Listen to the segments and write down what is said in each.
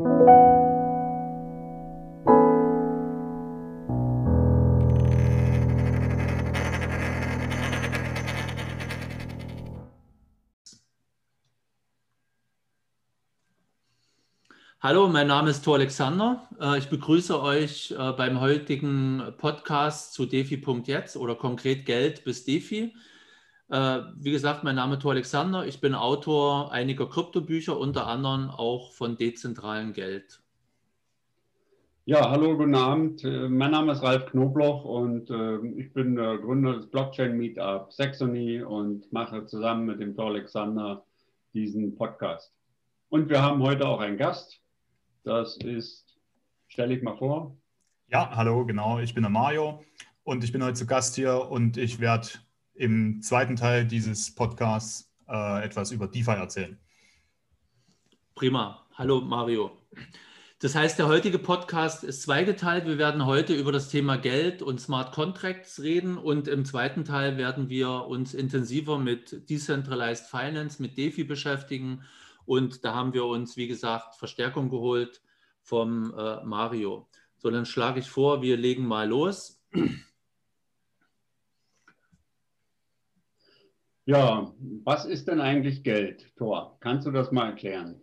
Hallo, mein Name ist Thor Alexander. Äh, ich begrüße euch äh, beim heutigen Podcast zu defi.jetzt oder konkret Geld bis Defi. Äh, wie gesagt, mein Name ist Thor Alexander. Ich bin Autor einiger Kryptobücher, unter anderem auch von dezentralen Geld. Ja, hallo, guten Abend. Mein Name ist Ralf Knobloch und ich bin der Gründer des Blockchain Meetup Saxony und mache zusammen mit dem Thor Alexander diesen Podcast. Und wir haben heute auch einen Gast, das ist, stelle ich mal vor. Ja, hallo, genau. Ich bin der Mario und ich bin heute zu Gast hier und ich werde im zweiten Teil dieses Podcasts äh, etwas über DeFi erzählen. Prima. Hallo Mario. Das heißt, der heutige Podcast ist zweigeteilt. Wir werden heute über das Thema Geld und Smart Contracts reden und im zweiten Teil werden wir uns intensiver mit Decentralized Finance, mit DeFi beschäftigen und da haben wir uns, wie gesagt, Verstärkung geholt vom äh, Mario. So, dann schlage ich vor, wir legen mal los. Ja, was ist denn eigentlich Geld, Thor? Kannst du das mal erklären?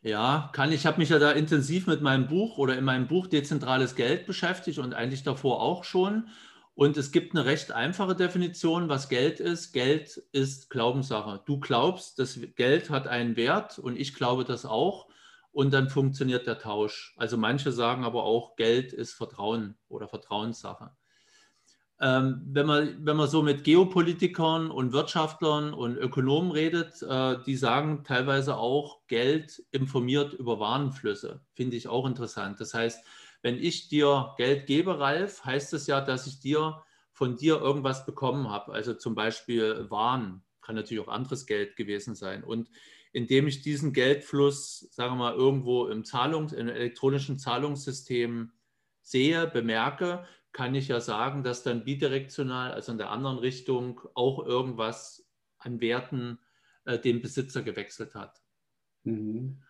Ja, kann ich. habe mich ja da intensiv mit meinem Buch oder in meinem Buch Dezentrales Geld beschäftigt und eigentlich davor auch schon. Und es gibt eine recht einfache Definition, was Geld ist. Geld ist Glaubenssache. Du glaubst, das Geld hat einen Wert und ich glaube das auch. Und dann funktioniert der Tausch. Also manche sagen aber auch, Geld ist Vertrauen oder Vertrauenssache. Ähm, wenn, man, wenn man so mit Geopolitikern und Wirtschaftlern und Ökonomen redet, äh, die sagen teilweise auch, Geld informiert über Warenflüsse. Finde ich auch interessant. Das heißt, wenn ich dir Geld gebe, Ralf, heißt es ja, dass ich dir von dir irgendwas bekommen habe. Also zum Beispiel Waren, kann natürlich auch anderes Geld gewesen sein. Und indem ich diesen Geldfluss, sagen wir mal, irgendwo im Zahlungs-, im elektronischen Zahlungssystem sehe, bemerke, kann ich ja sagen, dass dann bidirektional, also in der anderen Richtung, auch irgendwas an Werten äh, dem Besitzer gewechselt hat. Mhm.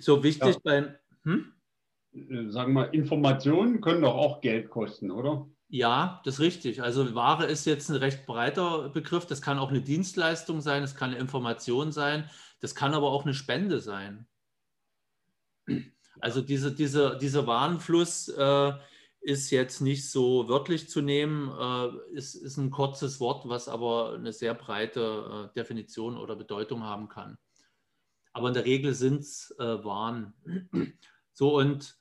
So wichtig ja. beim. Hm? Äh, sagen wir, Informationen können doch auch Geld kosten, oder? Ja, das ist richtig. Also Ware ist jetzt ein recht breiter Begriff. Das kann auch eine Dienstleistung sein, es kann eine Information sein, das kann aber auch eine Spende sein. Also diese, diese, dieser Warenfluss äh, ist jetzt nicht so wörtlich zu nehmen, äh, ist, ist ein kurzes Wort, was aber eine sehr breite äh, Definition oder Bedeutung haben kann. Aber in der Regel sind es äh, Waren. So und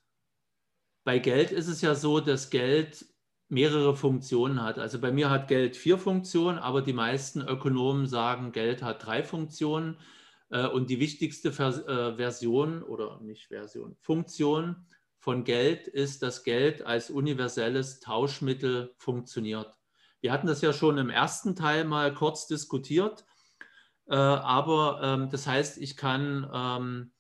bei Geld ist es ja so, dass Geld mehrere Funktionen hat. Also bei mir hat Geld vier Funktionen, aber die meisten Ökonomen sagen, Geld hat drei Funktionen. Äh, und die wichtigste äh, Version oder nicht Version, Funktion von Geld ist, dass Geld als universelles Tauschmittel funktioniert. Wir hatten das ja schon im ersten Teil mal kurz diskutiert, äh, aber ähm, das heißt, ich kann ähm,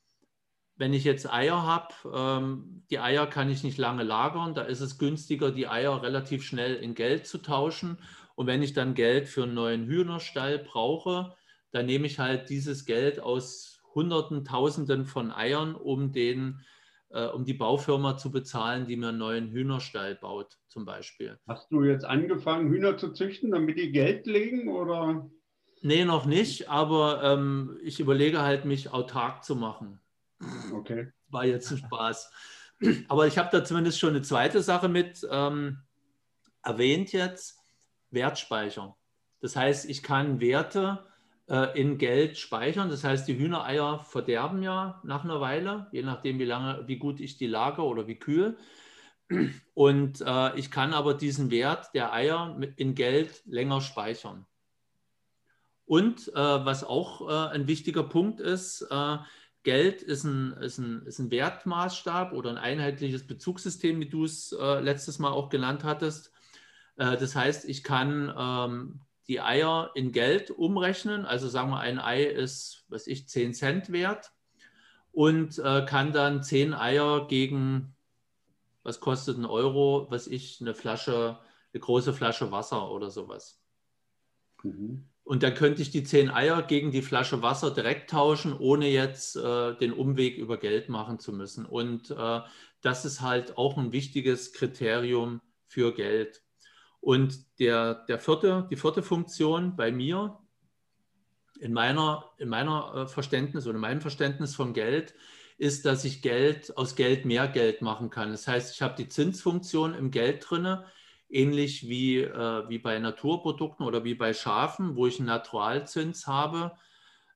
wenn ich jetzt Eier habe, ähm, die Eier kann ich nicht lange lagern, da ist es günstiger, die Eier relativ schnell in Geld zu tauschen. Und wenn ich dann Geld für einen neuen Hühnerstall brauche, dann nehme ich halt dieses Geld aus Hunderten, Tausenden von Eiern, um, den, äh, um die Baufirma zu bezahlen, die mir einen neuen Hühnerstall baut, zum Beispiel. Hast du jetzt angefangen, Hühner zu züchten, damit die Geld legen? Oder? Nee, noch nicht, aber ähm, ich überlege halt, mich autark zu machen. Okay. War jetzt ein Spaß. Aber ich habe da zumindest schon eine zweite Sache mit ähm, erwähnt jetzt, Wertspeicher. Das heißt, ich kann Werte äh, in Geld speichern. Das heißt, die Hühnereier verderben ja nach einer Weile, je nachdem, wie lange, wie gut ich die lagere oder wie kühl. Und äh, ich kann aber diesen Wert der Eier in Geld länger speichern. Und äh, was auch äh, ein wichtiger Punkt ist, äh, Geld ist ein, ist, ein, ist ein Wertmaßstab oder ein einheitliches Bezugssystem, wie du es äh, letztes Mal auch genannt hattest. Äh, das heißt, ich kann ähm, die Eier in Geld umrechnen. Also sagen wir, ein Ei ist, was ich, 10 Cent wert und äh, kann dann 10 Eier gegen, was kostet ein Euro, was ich, eine Flasche, eine große Flasche Wasser oder sowas. Mhm. Und dann könnte ich die zehn Eier gegen die Flasche Wasser direkt tauschen, ohne jetzt äh, den Umweg über Geld machen zu müssen. Und äh, das ist halt auch ein wichtiges Kriterium für Geld. Und der, der vierte, die vierte Funktion bei mir, in meiner, in meiner äh, Verständnis oder in meinem Verständnis von Geld, ist, dass ich Geld aus Geld mehr Geld machen kann. Das heißt, ich habe die Zinsfunktion im Geld drinne, ähnlich wie, äh, wie bei Naturprodukten oder wie bei Schafen, wo ich einen Naturalzins habe.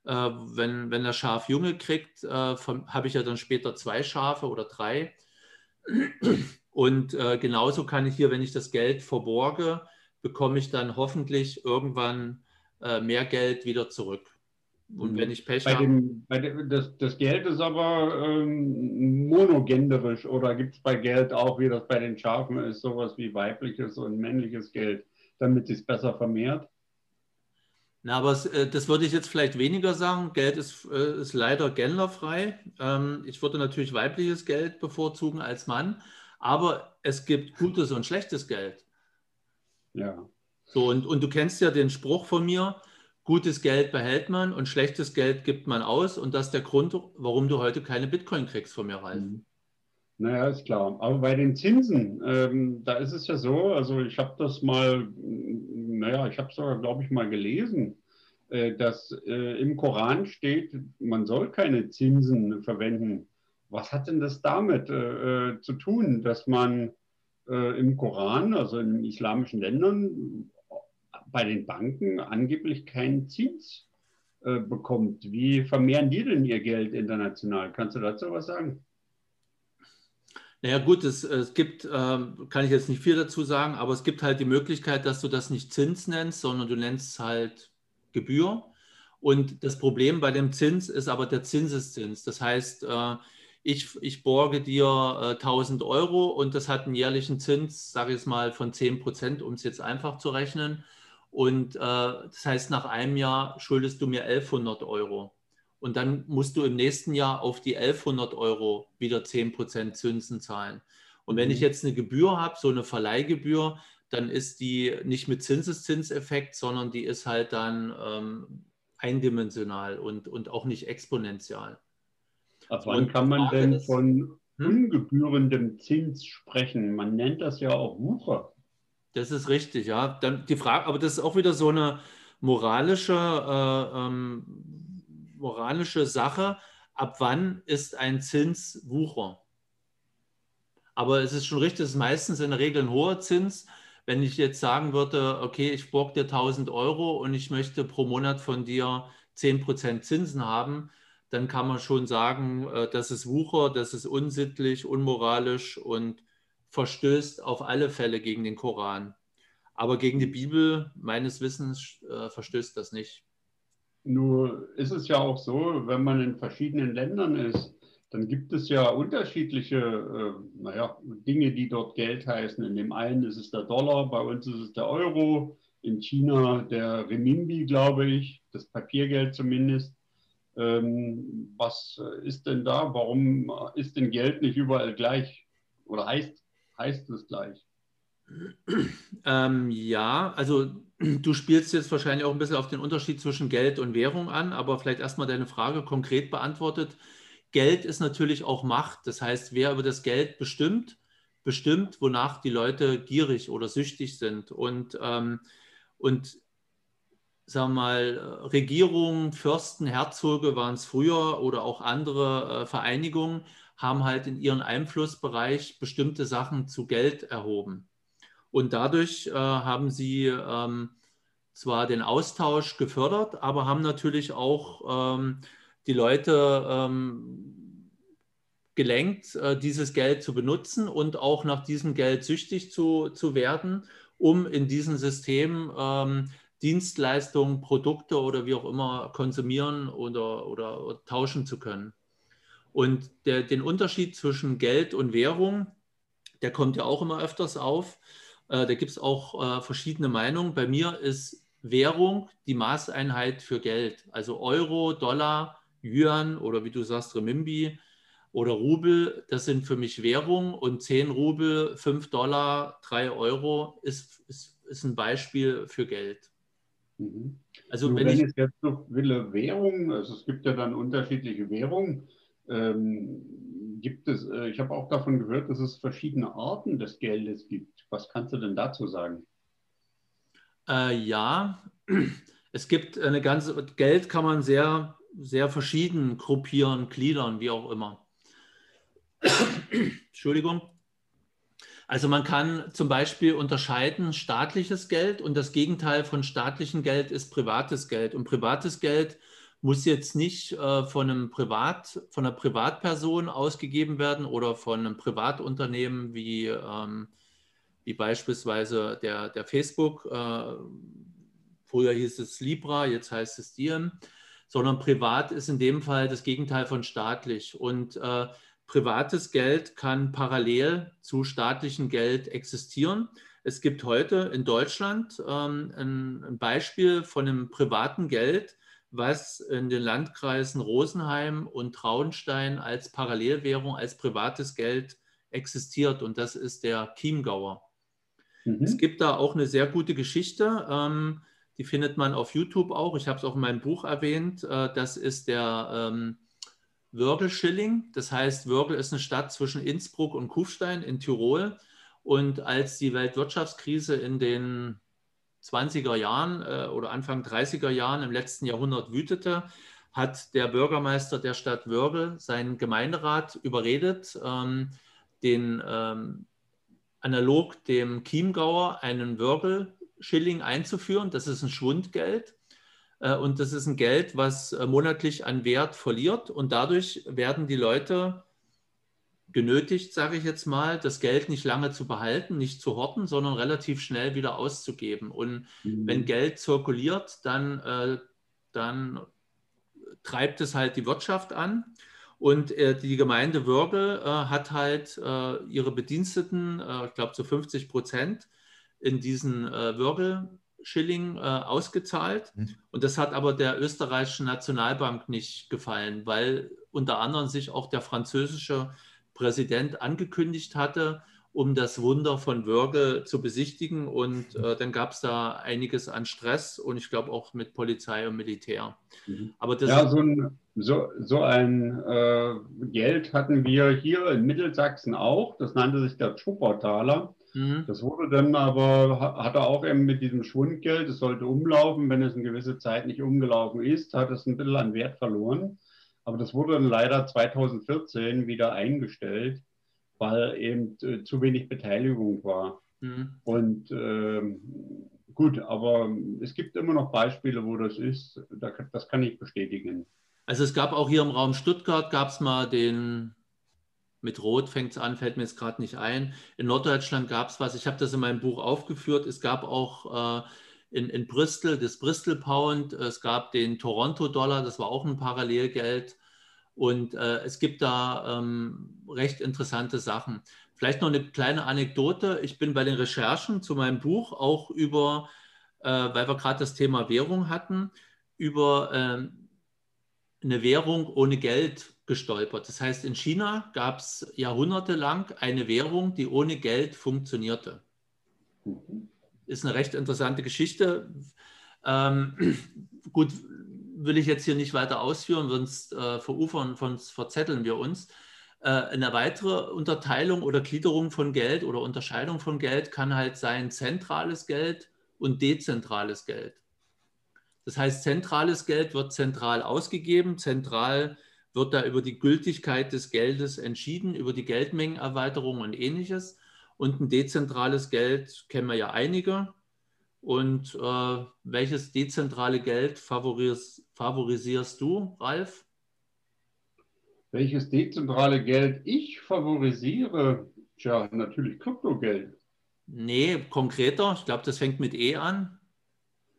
Äh, wenn, wenn der Schaf Junge kriegt, äh, habe ich ja dann später zwei Schafe oder drei. Und äh, genauso kann ich hier, wenn ich das Geld verborge, bekomme ich dann hoffentlich irgendwann äh, mehr Geld wieder zurück. Und mhm. wenn ich Pech habe. das, das, Geld ist aber ähm, monogenderisch oder gibt es bei Geld auch, wie das bei den Schafen ist, sowas wie weibliches und männliches Geld, damit es besser vermehrt? Na, aber es, äh, das würde ich jetzt vielleicht weniger sagen. Geld ist, äh, ist leider genderfrei. Ähm, ich würde natürlich weibliches Geld bevorzugen als Mann, aber es gibt gutes und schlechtes Geld. Ja. So, und, und du kennst ja den Spruch von mir, gutes Geld behält man und schlechtes Geld gibt man aus. Und das ist der Grund, warum du heute keine Bitcoin kriegst von mir, Ralf. Mhm. Naja, ist klar. Aber bei den Zinsen, ähm, da ist es ja so, also ich habe das mal, naja, ich habe es sogar, glaube ich, mal gelesen, äh, dass äh, im Koran steht, man soll keine Zinsen verwenden. Was hat denn das damit äh, äh zu tun, dass man äh, im Koran, also in islamischen Ländern, bei den Banken angeblich keinen Zins äh, bekommt. Wie vermehren die denn ihr Geld international? Kannst du dazu was sagen? Naja gut, es, es gibt, ähm, kann ich jetzt nicht viel dazu sagen, aber es gibt halt die Möglichkeit, dass du das nicht Zins nennst, sondern du nennst es halt Gebühr. Und das Problem bei dem Zins ist aber der Zinseszins. Das heißt, äh, ich, ich borge dir äh, 1000 Euro und das hat einen jährlichen Zins, sage ich es mal, von 10 Prozent, um es jetzt einfach zu rechnen. Und äh, das heißt, nach einem Jahr schuldest du mir 1100 Euro. Und dann musst du im nächsten Jahr auf die 1100 Euro wieder 10% Zinsen zahlen. Und wenn ich mhm. jetzt eine Gebühr habe, so eine Verleihgebühr, dann ist die nicht mit Zinseszinseffekt, sondern die ist halt dann ähm, eindimensional und, und auch nicht exponentiell. Ab wann kann man denn von hm? ungebührendem Zins sprechen? Man nennt das ja auch Wucher. Das ist richtig, ja. Dann die Frage, aber das ist auch wieder so eine moralische, äh, ähm, moralische Sache. Ab wann ist ein Zins Wucher? Aber es ist schon richtig, es ist meistens in der Regel ein hoher Zins. Wenn ich jetzt sagen würde, okay, ich borg dir 1000 Euro und ich möchte pro Monat von dir 10% Zinsen haben, dann kann man schon sagen, äh, das ist Wucher, das ist unsittlich, unmoralisch und verstößt auf alle Fälle gegen den Koran. Aber gegen die Bibel, meines Wissens, äh, verstößt das nicht. Nur ist es ja auch so, wenn man in verschiedenen Ländern ist, dann gibt es ja unterschiedliche äh, naja, Dinge, die dort Geld heißen. In dem einen ist es der Dollar, bei uns ist es der Euro, in China der Renminbi, glaube ich, das Papiergeld zumindest. Ähm, was ist denn da? Warum ist denn Geld nicht überall gleich? Oder heißt heißt es gleich? Ähm, ja, also du spielst jetzt wahrscheinlich auch ein bisschen auf den Unterschied zwischen Geld und Währung an, aber vielleicht erstmal deine Frage konkret beantwortet. Geld ist natürlich auch Macht. Das heißt, wer über das Geld bestimmt, bestimmt, wonach die Leute gierig oder süchtig sind. Und, ähm, und sagen wir mal, Regierungen, Fürsten, Herzoge waren es früher oder auch andere äh, Vereinigungen, haben halt in ihren Einflussbereich bestimmte Sachen zu Geld erhoben. Und dadurch äh, haben sie ähm, zwar den Austausch gefördert, aber haben natürlich auch ähm, die Leute ähm, gelenkt, äh, dieses Geld zu benutzen und auch nach diesem Geld süchtig zu, zu werden, um in diesem System ähm, Dienstleistungen, Produkte oder wie auch immer konsumieren oder, oder, oder tauschen zu können. Und der, den Unterschied zwischen Geld und Währung, der kommt ja auch immer öfters auf. Äh, da gibt es auch äh, verschiedene Meinungen. Bei mir ist Währung die Maßeinheit für Geld. Also Euro, Dollar, Yuan oder wie du sagst, Remimbi oder Rubel, das sind für mich Währung und 10 Rubel, 5 Dollar, 3 Euro ist, ist, ist ein Beispiel für Geld. Mhm. Also Nur wenn, wenn ich es jetzt so will, Währung, also es gibt ja dann unterschiedliche Währungen. Ähm, gibt es, äh, ich habe auch davon gehört, dass es verschiedene Arten des Geldes gibt. Was kannst du denn dazu sagen? Äh, ja, es gibt eine ganze, Geld kann man sehr, sehr verschieden gruppieren, gliedern, wie auch immer. Entschuldigung. Also man kann zum Beispiel unterscheiden staatliches Geld und das Gegenteil von staatlichem Geld ist privates Geld. Und privates Geld muss jetzt nicht äh, von, einem Privat, von einer Privatperson ausgegeben werden oder von einem Privatunternehmen wie, ähm, wie beispielsweise der, der Facebook. Äh, früher hieß es Libra, jetzt heißt es Diem, sondern privat ist in dem Fall das Gegenteil von staatlich. Und äh, privates Geld kann parallel zu staatlichem Geld existieren. Es gibt heute in Deutschland ähm, ein, ein, Beispiel von einem privaten Geld, was in den Landkreisen Rosenheim und Traunstein als Parallelwährung, als privates Geld existiert. Und das ist der Chiemgauer. Mhm. Es gibt da auch eine sehr gute Geschichte. Ähm, die findet man auf YouTube auch. Ich habe es auch in meinem Buch erwähnt. Äh, das ist der ähm, Wörgl-Schilling. Das heißt, Wörgl ist eine Stadt zwischen Innsbruck und Kufstein in Tirol. Und als die Weltwirtschaftskrise in den 20er Jahren äh, oder Anfang 30er Jahren im letzten Jahrhundert wütete, hat der Bürgermeister der Stadt Wörgl seinen Gemeinderat überredet, ähm, den ähm, analog dem Chiemgauer einen Wörgl-Schilling einzuführen. Das ist ein Schwundgeld. Äh, und das ist ein Geld, was äh, monatlich an Wert verliert. Und dadurch werden die Leute genötigt, sage ich jetzt mal, das Geld nicht lange zu behalten, nicht zu horten, sondern relativ schnell wieder auszugeben. Und mhm. wenn Geld zirkuliert, dann, äh, dann treibt es halt die Wirtschaft an. Und äh, die Gemeinde Würgel äh, hat halt äh, ihre Bediensteten, ich glaube zu 50 Prozent, in diesen äh, Würgel Schilling äh, ausgezahlt. Mhm. Und das hat aber der österreichischen Nationalbank nicht gefallen, weil unter anderem sich auch der französische Präsident angekündigt hatte, um das Wunder von Würge zu besichtigen. Und äh, dann gab es da einiges an Stress und ich glaube auch mit Polizei und Militär. Mhm. Aber ja, so ein, so, so ein äh, Geld hatten wir hier in Mittelsachsen auch. Das nannte sich der Schuppertaler. Mhm. Das wurde dann aber, hat er auch eben mit diesem Schwundgeld, es sollte umlaufen, wenn es eine gewisse Zeit nicht umgelaufen ist, hat es ein bisschen an Wert verloren. Aber das wurde dann leider 2014 wieder eingestellt, weil eben äh, zu wenig Beteiligung war. Mhm. Und ähm, gut, aber es gibt immer noch Beispiele, wo das ist. Das kann ich bestätigen. Also es gab auch hier im Raum Stuttgart, gab es mal den mit Rot fängt es an, fällt mir jetzt gerade nicht ein. In Norddeutschland gab es was, ich habe das in meinem Buch aufgeführt. Es gab auch äh, in, in Bristol das Bristol Pound, es gab den Toronto Dollar, das war auch ein Parallelgeld. Und äh, es gibt da ähm, recht interessante Sachen. Vielleicht noch eine kleine Anekdote. Ich bin bei den Recherchen zu meinem Buch auch über, äh, weil wir gerade das Thema Währung hatten, über ähm, eine Währung ohne Geld gestolpert. Das heißt, in China gab es jahrhundertelang eine Währung, die ohne Geld funktionierte. Ist eine recht interessante Geschichte. Ähm, gut, will ich jetzt hier nicht weiter ausführen, sonst äh, verufern, sonst verzetteln wir uns. Äh, eine weitere Unterteilung oder Gliederung von Geld oder Unterscheidung von Geld kann halt sein zentrales Geld und dezentrales Geld. Das heißt, zentrales Geld wird zentral ausgegeben, zentral wird da über die Gültigkeit des Geldes entschieden, über die Geldmengenerweiterung und ähnliches. Und ein dezentrales Geld kennen wir ja einige. Und äh, welches dezentrale Geld favoris favorisierst du, Ralf? Welches dezentrale Geld ich favorisiere? Tja, natürlich Kryptogeld. Nee, konkreter. Ich glaube, das fängt mit E an.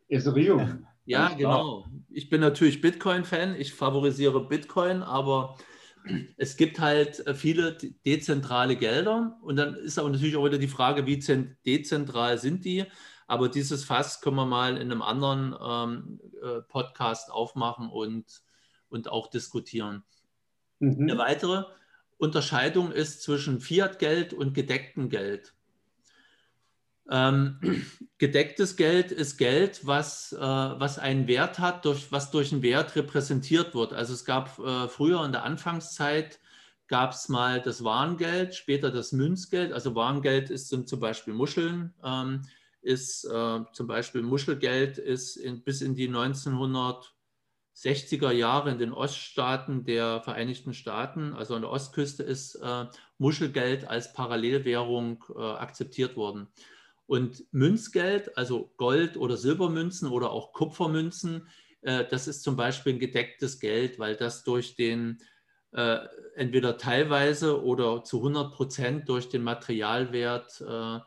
Ethereum. Ja, genau. Ich bin natürlich Bitcoin-Fan. Ich favorisiere Bitcoin, aber es gibt halt äh, viele dezentrale Gelder. Und dann ist aber natürlich auch wieder die Frage, wie dezentral sind die? Aber dieses Fass können wir mal in einem anderen ähm, äh, Podcast aufmachen und, und auch diskutieren. Mhm. Eine weitere Unterscheidung ist zwischen Fiat-Geld und gedecktem Geld. Ähm, gedecktes Geld ist Geld, was, äh, was einen Wert hat, durch, was durch einen Wert repräsentiert wird. Also es gab äh, früher in der Anfangszeit gab es mal das Warengeld, später das Münzgeld. Also Warengeld ist, sind zum Beispiel Muscheln, ähm, ist äh, zum Beispiel Muschelgeld ist in, bis in die 1960er Jahre in den Oststaaten der Vereinigten Staaten, also an der Ostküste, ist äh, Muschelgeld als Parallelwährung äh, akzeptiert worden. Und Münzgeld, also Gold- oder Silbermünzen oder auch Kupfermünzen, äh, das ist zum Beispiel ein gedecktes Geld, weil das durch den äh, entweder teilweise oder zu 100 Prozent durch den Materialwert äh,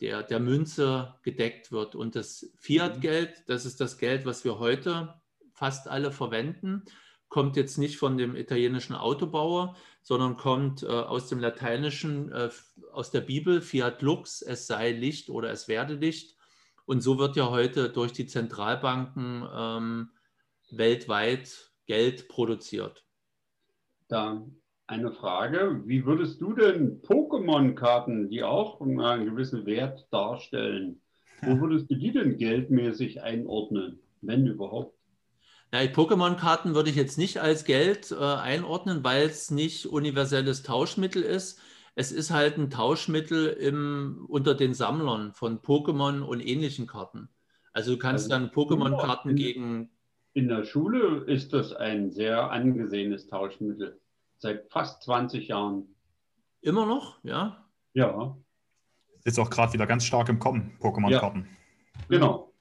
der, der Münze gedeckt wird. Und das Fiat-Geld, das ist das Geld, was wir heute fast alle verwenden, kommt jetzt nicht von dem italienischen Autobauer, sondern kommt äh, aus dem Lateinischen, äh, aus der Bibel, Fiat Lux, es sei Licht oder es werde Licht. Und so wird ja heute durch die Zentralbanken ähm, weltweit Geld produziert. Da eine Frage, wie würdest du denn Pokémon-Karten, die auch einen gewissen Wert darstellen, wo würdest du die denn geldmäßig einordnen, wenn überhaupt? Ja, Pokémon-Karten würde ich jetzt nicht als Geld äh, einordnen, weil es nicht universelles Tauschmittel ist. Es ist halt ein Tauschmittel im, unter den Sammlern von Pokémon und ähnlichen Karten. Also du kannst also, dann Pokémon-Karten gegen. In der Schule ist das ein sehr angesehenes Tauschmittel. Seit fast 20 Jahren. Immer noch, ja? Ja. Ist auch gerade wieder ganz stark im Kommen, Pokémon-Karten. Ja, genau.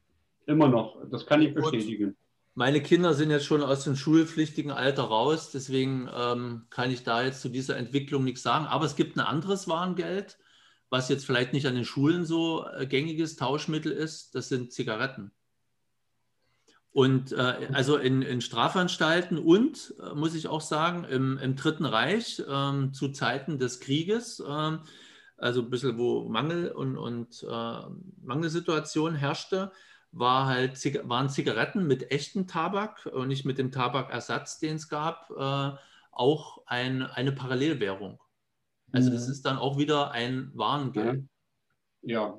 Immer noch. Das kann ich bestätigen. Und meine Kinder sind jetzt schon aus dem schulpflichtigen Alter raus, deswegen ähm, kann ich da jetzt zu dieser Entwicklung nichts sagen. Aber es gibt ein anderes Warengeld, was jetzt vielleicht nicht an den Schulen so äh, gängiges Tauschmittel ist. Das sind Zigaretten. Und äh, also in, in, Strafanstalten und, äh, muss ich auch sagen, im, im Dritten Reich äh, zu Zeiten des Krieges, ähm, also ein bisschen wo Mangel und, und äh, Mangelsituation herrschte, war halt, waren Zigaretten mit echtem Tabak und nicht mit dem Tabakersatz, den es gab, äh, auch ein, eine Parallelwährung. Also das mhm. ist dann auch wieder ein Warengeld. Ja,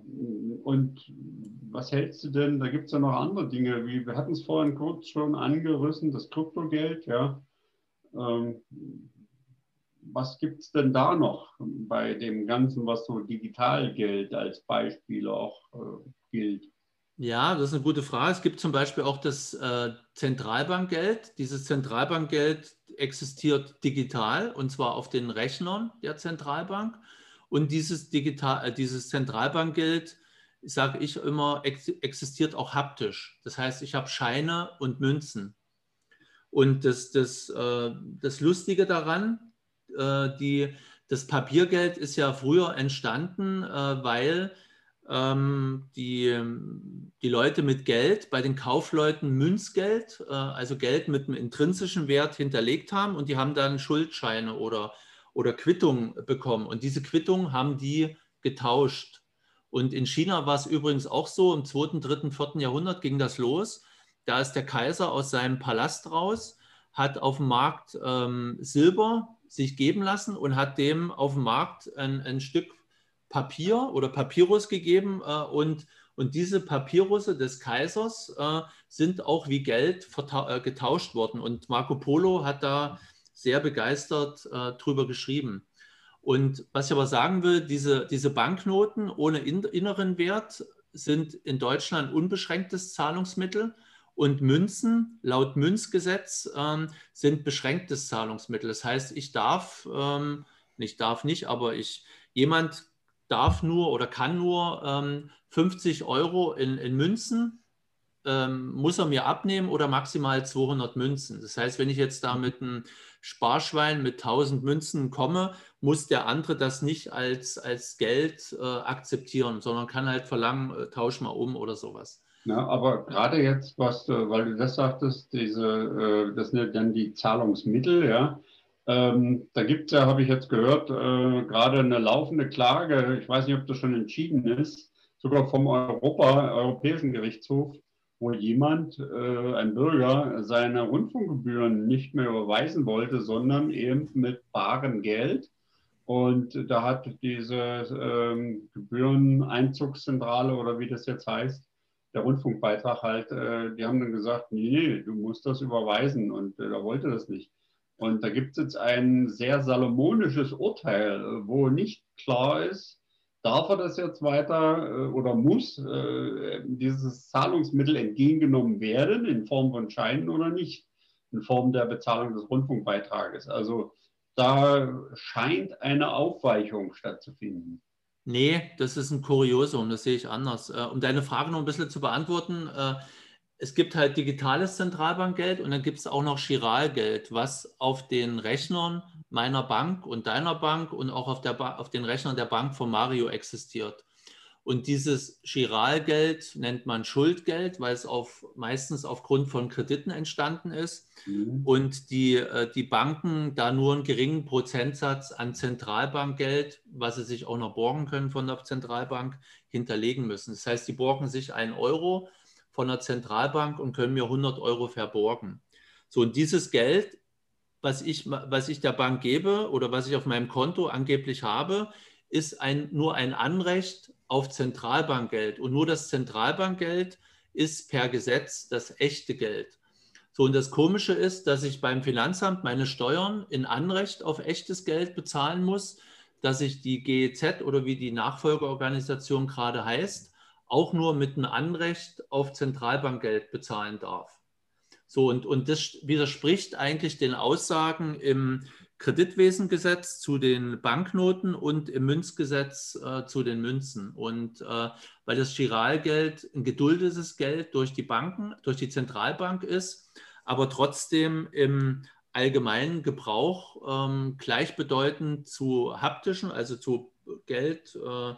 und was hältst du denn? Da gibt es ja noch andere Dinge, wie wir hatten es vorhin kurz schon angerissen, das Kryptogeld, ja. Ähm, was gibt es denn da noch bei dem Ganzen, was so Digitalgeld als Beispiel auch äh, gilt? Ja, das ist eine gute Frage. Es gibt zum Beispiel auch das äh, Zentralbankgeld. Dieses Zentralbankgeld existiert digital und zwar auf den Rechnern der Zentralbank. Und dieses, digital, äh, dieses Zentralbankgeld, sage ich immer, ex existiert auch haptisch. Das heißt, ich habe Scheine und Münzen. Und das, das, äh, das Lustige daran, die, das Papiergeld ist ja früher entstanden, weil ähm, die, die Leute mit Geld bei den Kaufleuten Münzgeld, äh, also Geld mit einem intrinsischen Wert hinterlegt haben und die haben dann Schuldscheine oder, oder Quittungen bekommen. Und diese Quittungen haben die getauscht. Und in China war es übrigens auch so, im 2., 3., 4. Jahrhundert ging das los. Da ist der Kaiser aus seinem Palast raus, hat auf dem Markt ähm, Silber sich geben lassen und hat dem auf dem Markt ein, ein Stück Papier oder Papyrus gegeben äh, und, und diese Papyrusse des Kaisers äh, sind auch wie Geld äh, getauscht worden. Und Marco Polo hat da sehr begeistert drüber geschrieben. Und was ich aber sagen will, diese, diese Banknoten ohne in, inneren Wert sind in Deutschland unbeschränktes Zahlungsmittel und Münzen laut Münzgesetz ähm, sind beschränktes Zahlungsmittel. Das heißt, ich darf, ähm, ich darf nicht, aber ich, jemand darf nur oder kann nur ähm, 50 Euro in, in Münzen, ähm, muss er mir abnehmen oder maximal 200 Münzen. Das heißt, wenn ich jetzt da mit einem Sparschwein mit 1000 Münzen komme, muss der andere das nicht als, als Geld äh, akzeptieren, sondern kann halt verlangen, äh, tausch mal um oder sowas. Ja, aber gerade jetzt, was du, weil du das sagtest, diese, äh, das sind dann die Zahlungsmittel, ja. Ähm, da gibt es ja, habe ich jetzt gehört, äh, gerade eine laufende Klage, ich weiß nicht, ob das schon entschieden ist, sogar vom Europa, Europäischen Gerichtshof, wo jemand, äh, ein Bürger, seine Rundfunkgebühren nicht mehr überweisen wollte, sondern eben mit barem Geld Und da hat diese ähm, Gebühreneinzugszentrale oder wie das jetzt heißt, der Rundfunkbeitrag halt, äh, die haben dann gesagt, nee, du musst das überweisen und äh, er wollte das nicht. Und da gibt es jetzt ein sehr salomonisches Urteil, wo nicht klar ist, darf er das jetzt weiter äh, oder muss äh, dieses Zahlungsmittel entgegengenommen werden in Form von Scheinen oder nicht, in Form der Bezahlung des Rundfunkbeitrages. Also da scheint eine Aufweichung stattzufinden. Nee, das ist ein Kuriosum, das sehe ich anders. Äh, um deine Frage noch ein bisschen zu beantworten, äh, es gibt halt digitales Zentralbankgeld und dann gibt es auch noch Chiralgeld, was auf den Rechnern meiner Bank und deiner Bank und auch auf, der auf den Rechnern der Bank von Mario existiert. Und dieses Giralgeld nennt man Schuldgeld, weil es auf, meistens aufgrund von Krediten entstanden ist. Mhm. Und die, äh, die Banken da nur einen geringen Prozentsatz an Zentralbankgeld, was sie sich auch noch borgen können von der Zentralbank, hinterlegen müssen. Das heißt, die borgen sich einen Euro von der Zentralbank und können mir 100 Euro verborgen. So, und dieses Geld, was ich, was ich der Bank gebe oder was ich auf meinem Konto angeblich habe, ist ein, nur ein Anrecht auf Zentralbankgeld. Und nur das Zentralbankgeld ist per Gesetz das echte Geld. So, und das Komische ist, dass ich beim Finanzamt meine Steuern in Anrecht auf echtes Geld bezahlen muss, dass ich die GEZ oder wie die Nachfolgeorganisation gerade heißt, auch nur mit einem Anrecht auf Zentralbankgeld bezahlen darf. So, und, und das widerspricht eigentlich den Aussagen im Kreditwesengesetz zu den Banknoten und im Münzgesetz äh, zu den Münzen. Und äh, weil das Giralgeld ein geduldetes Geld durch die Banken, durch die Zentralbank ist, aber trotzdem im allgemeinen Gebrauch ähm, gleichbedeutend zu haptischen, also zu Geld, äh,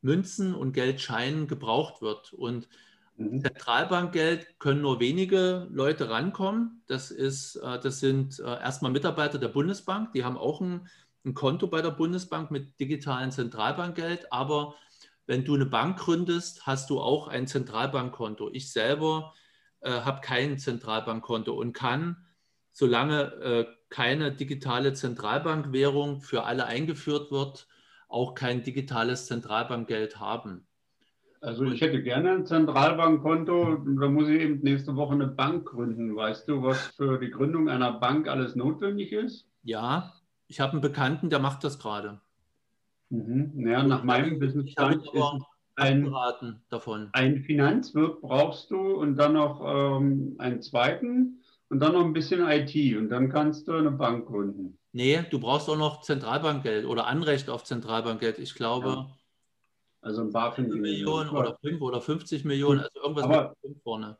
Münzen und Geldscheinen gebraucht wird. Und mhm. Zentralbankgeld können nur wenige Leute rankommen. Das, ist, äh, das sind äh, erstmal Mitarbeiter der Bundesbank, die haben auch ein, ein Konto bei der Bundesbank mit digitalen Zentralbankgeld. Aber wenn du eine Bank gründest, hast du auch ein Zentralbankkonto. Ich selber äh, habe kein Zentralbankkonto und kann, solange äh, keine digitale Zentralbankwährung für alle eingeführt wird, auch kein digitales Zentralbankgeld haben. Also ich hätte gerne ein Zentralbankkonto, da muss ich eben nächste Woche eine Bank gründen. Weißt du, was für die Gründung einer Bank alles notwendig ist? Ja, ich habe einen Bekannten, der macht das gerade. Mhm. Naja, nach meinem Wissensstand ist ein, davon. ein Finanzwirt brauchst du und dann noch ähm, einen zweiten und dann noch ein bisschen IT und dann kannst du eine Bank gründen. Nee, du brauchst auch noch Zentralbankgeld oder Anrecht auf Zentralbankgeld. Ich glaube, ja. also ein paar Millionen oder 5 oder 50 Millionen, also irgendwas Aber mit 5 vorne.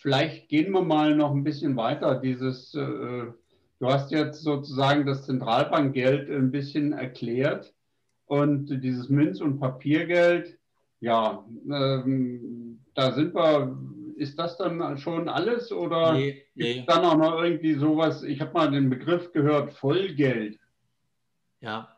Vielleicht gehen wir mal noch ein bisschen weiter. Dieses, äh, du hast jetzt sozusagen das Zentralbankgeld ein bisschen erklärt und dieses Münz- und Papiergeld, ja, ähm, da sind wir ist das dann schon alles oder nee, nee. dann auch noch irgendwie sowas? Ich habe mal den Begriff gehört, Vollgeld. Ja.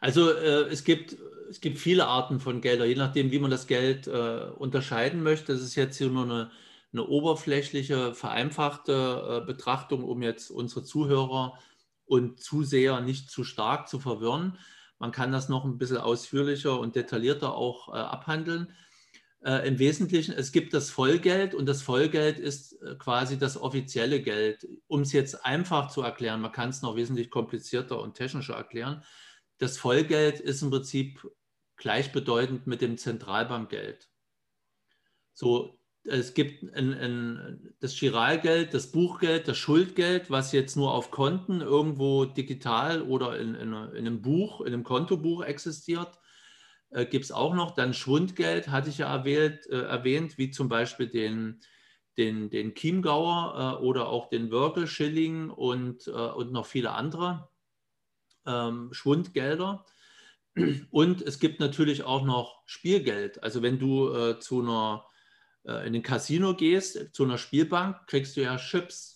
Also äh, es, gibt, es gibt viele Arten von Geldern, je nachdem, wie man das Geld äh, unterscheiden möchte. Das ist jetzt hier nur eine, eine oberflächliche, vereinfachte äh, Betrachtung, um jetzt unsere Zuhörer und Zuseher nicht zu stark zu verwirren. Man kann das noch ein bisschen ausführlicher und detaillierter auch äh, abhandeln äh, im Wesentlichen, es gibt das Vollgeld und das Vollgeld ist äh, quasi das offizielle Geld. Um es jetzt einfach zu erklären, man kann es noch wesentlich komplizierter und technischer erklären. Das Vollgeld ist im Prinzip gleichbedeutend mit dem Zentralbankgeld. So, es gibt ein, ein, das Giralgeld, das Buchgeld, das Schuldgeld, was jetzt nur auf Konten irgendwo digital oder in, in, in einem Buch, in einem Kontobuch existiert äh, gibt es auch noch. Dann Schwundgeld hatte ich ja erwähnt, äh, erwähnt wie zum Beispiel den, den, den Chiemgauer äh, oder auch den Wörgl-Schilling und, äh, und noch viele andere ähm, Schwundgelder. Und es gibt natürlich auch noch Spielgeld. Also wenn du äh, zu einer, äh, in ein Casino gehst, zu einer Spielbank, kriegst du ja Chips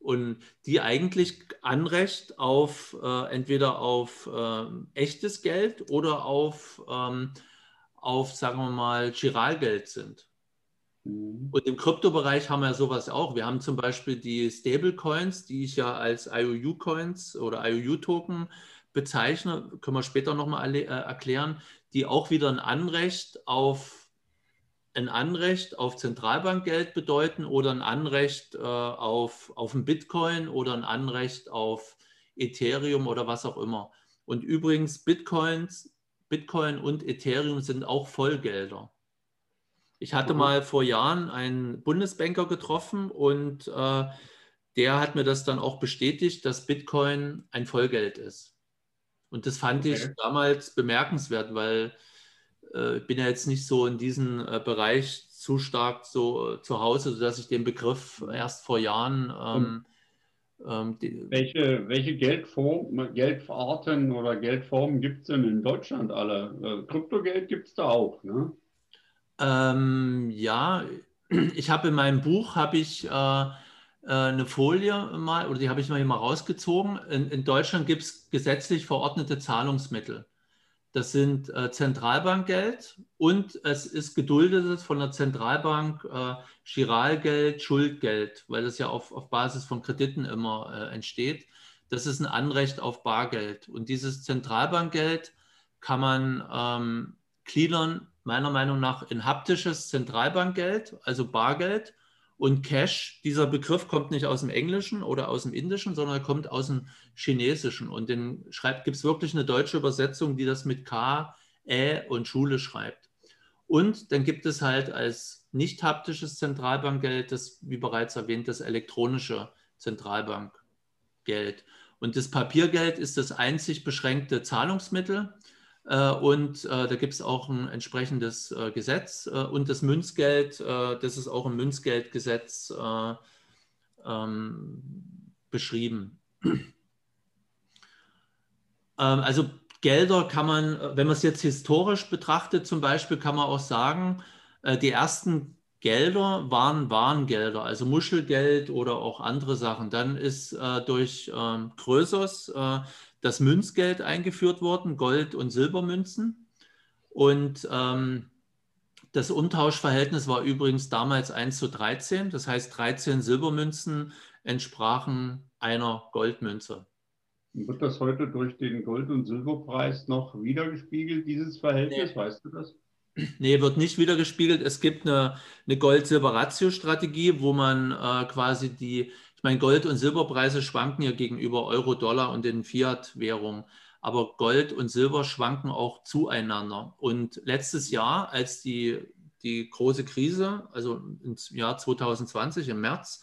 und die eigentlich Anrecht auf äh, entweder auf äh, echtes Geld oder auf, ähm, auf, sagen wir mal, Giralgeld sind. Mhm. Und im Kryptobereich haben wir sowas auch. Wir haben zum Beispiel die Stablecoins, die ich ja als IOU-Coins oder IOU-Token bezeichne, können wir später nochmal äh, erklären, die auch wieder ein Anrecht auf ein Anrecht auf Zentralbankgeld bedeuten oder ein Anrecht äh, auf, auf ein Bitcoin oder ein Anrecht auf Ethereum oder was auch immer. Und übrigens, Bitcoins, Bitcoin und Ethereum sind auch Vollgelder. Ich hatte mhm. mal vor Jahren einen Bundesbanker getroffen und äh, der hat mir das dann auch bestätigt, dass Bitcoin ein Vollgeld ist. Und das fand okay. ich damals bemerkenswert, weil ich bin ja jetzt nicht so in diesem äh, Bereich zu stark so äh, zu Hause, sodass ich den Begriff erst vor Jahren ähm, ähm, welche, welche Geldform, Geldarten oder Geldformen gibt es denn in Deutschland alle? Äh, Kryptogeld gibt es da auch, ne? Ähm, ja, ich habe in meinem Buch habe ich äh, äh, eine Folie mal, oder die habe ich mal hier mal rausgezogen. In, in Deutschland gibt es gesetzlich verordnete Zahlungsmittel. Das sind äh, Zentralbankgeld und es ist geduldetes von der Zentralbank äh, Giralgeld, Schuldgeld, weil das ja auf, auf Basis von Krediten immer äh, entsteht. Das ist ein Anrecht auf Bargeld. Und dieses Zentralbankgeld kann man ähm, gliedern, meiner Meinung nach, in haptisches Zentralbankgeld, also Bargeld, und Cash, dieser Begriff kommt nicht aus dem Englischen oder aus dem Indischen, sondern er kommt aus dem Chinesischen. Und den gibt es wirklich eine deutsche Übersetzung, die das mit K, Ä und Schule schreibt. Und dann gibt es halt als nicht haptisches Zentralbankgeld das, wie bereits erwähnt, das elektronische Zentralbankgeld. Und das Papiergeld ist das einzig beschränkte Zahlungsmittel und äh, da gibt es auch ein entsprechendes äh, Gesetz. und das Münzgeld, das ist auch im Münzgeldgesetz ähm, beschrieben. Ähm, also Gelder kann man, wenn man es jetzt historisch betrachtet, zum Beispiel, kann man auch sagen, die ersten Gelder waren Warengelder, also Muschelgeld oder auch andere Sachen. Dann ist äh, durch ähm, Krösus äh, das Münzgeld eingeführt worden, Gold- und Silbermünzen. Und ähm, das Umtauschverhältnis war übrigens damals 1 zu 13. Das heißt, 13 Silbermünzen entsprachen einer Goldmünze. Wird das heute durch den Gold- und Silberpreis noch wiedergespiegelt, dieses Verhältnis? Nee. Weißt du das? Nee, wird nicht wiedergespiegelt. Es gibt eine, eine Gold-Silber-Ratio-Strategie, wo man äh, quasi die ich meine, Gold- und Silberpreise schwanken ja gegenüber Euro, Dollar und den Fiat-Währungen. Aber Gold und Silber schwanken auch zueinander. Und letztes Jahr, als die, die große Krise, also im Jahr 2020, im März,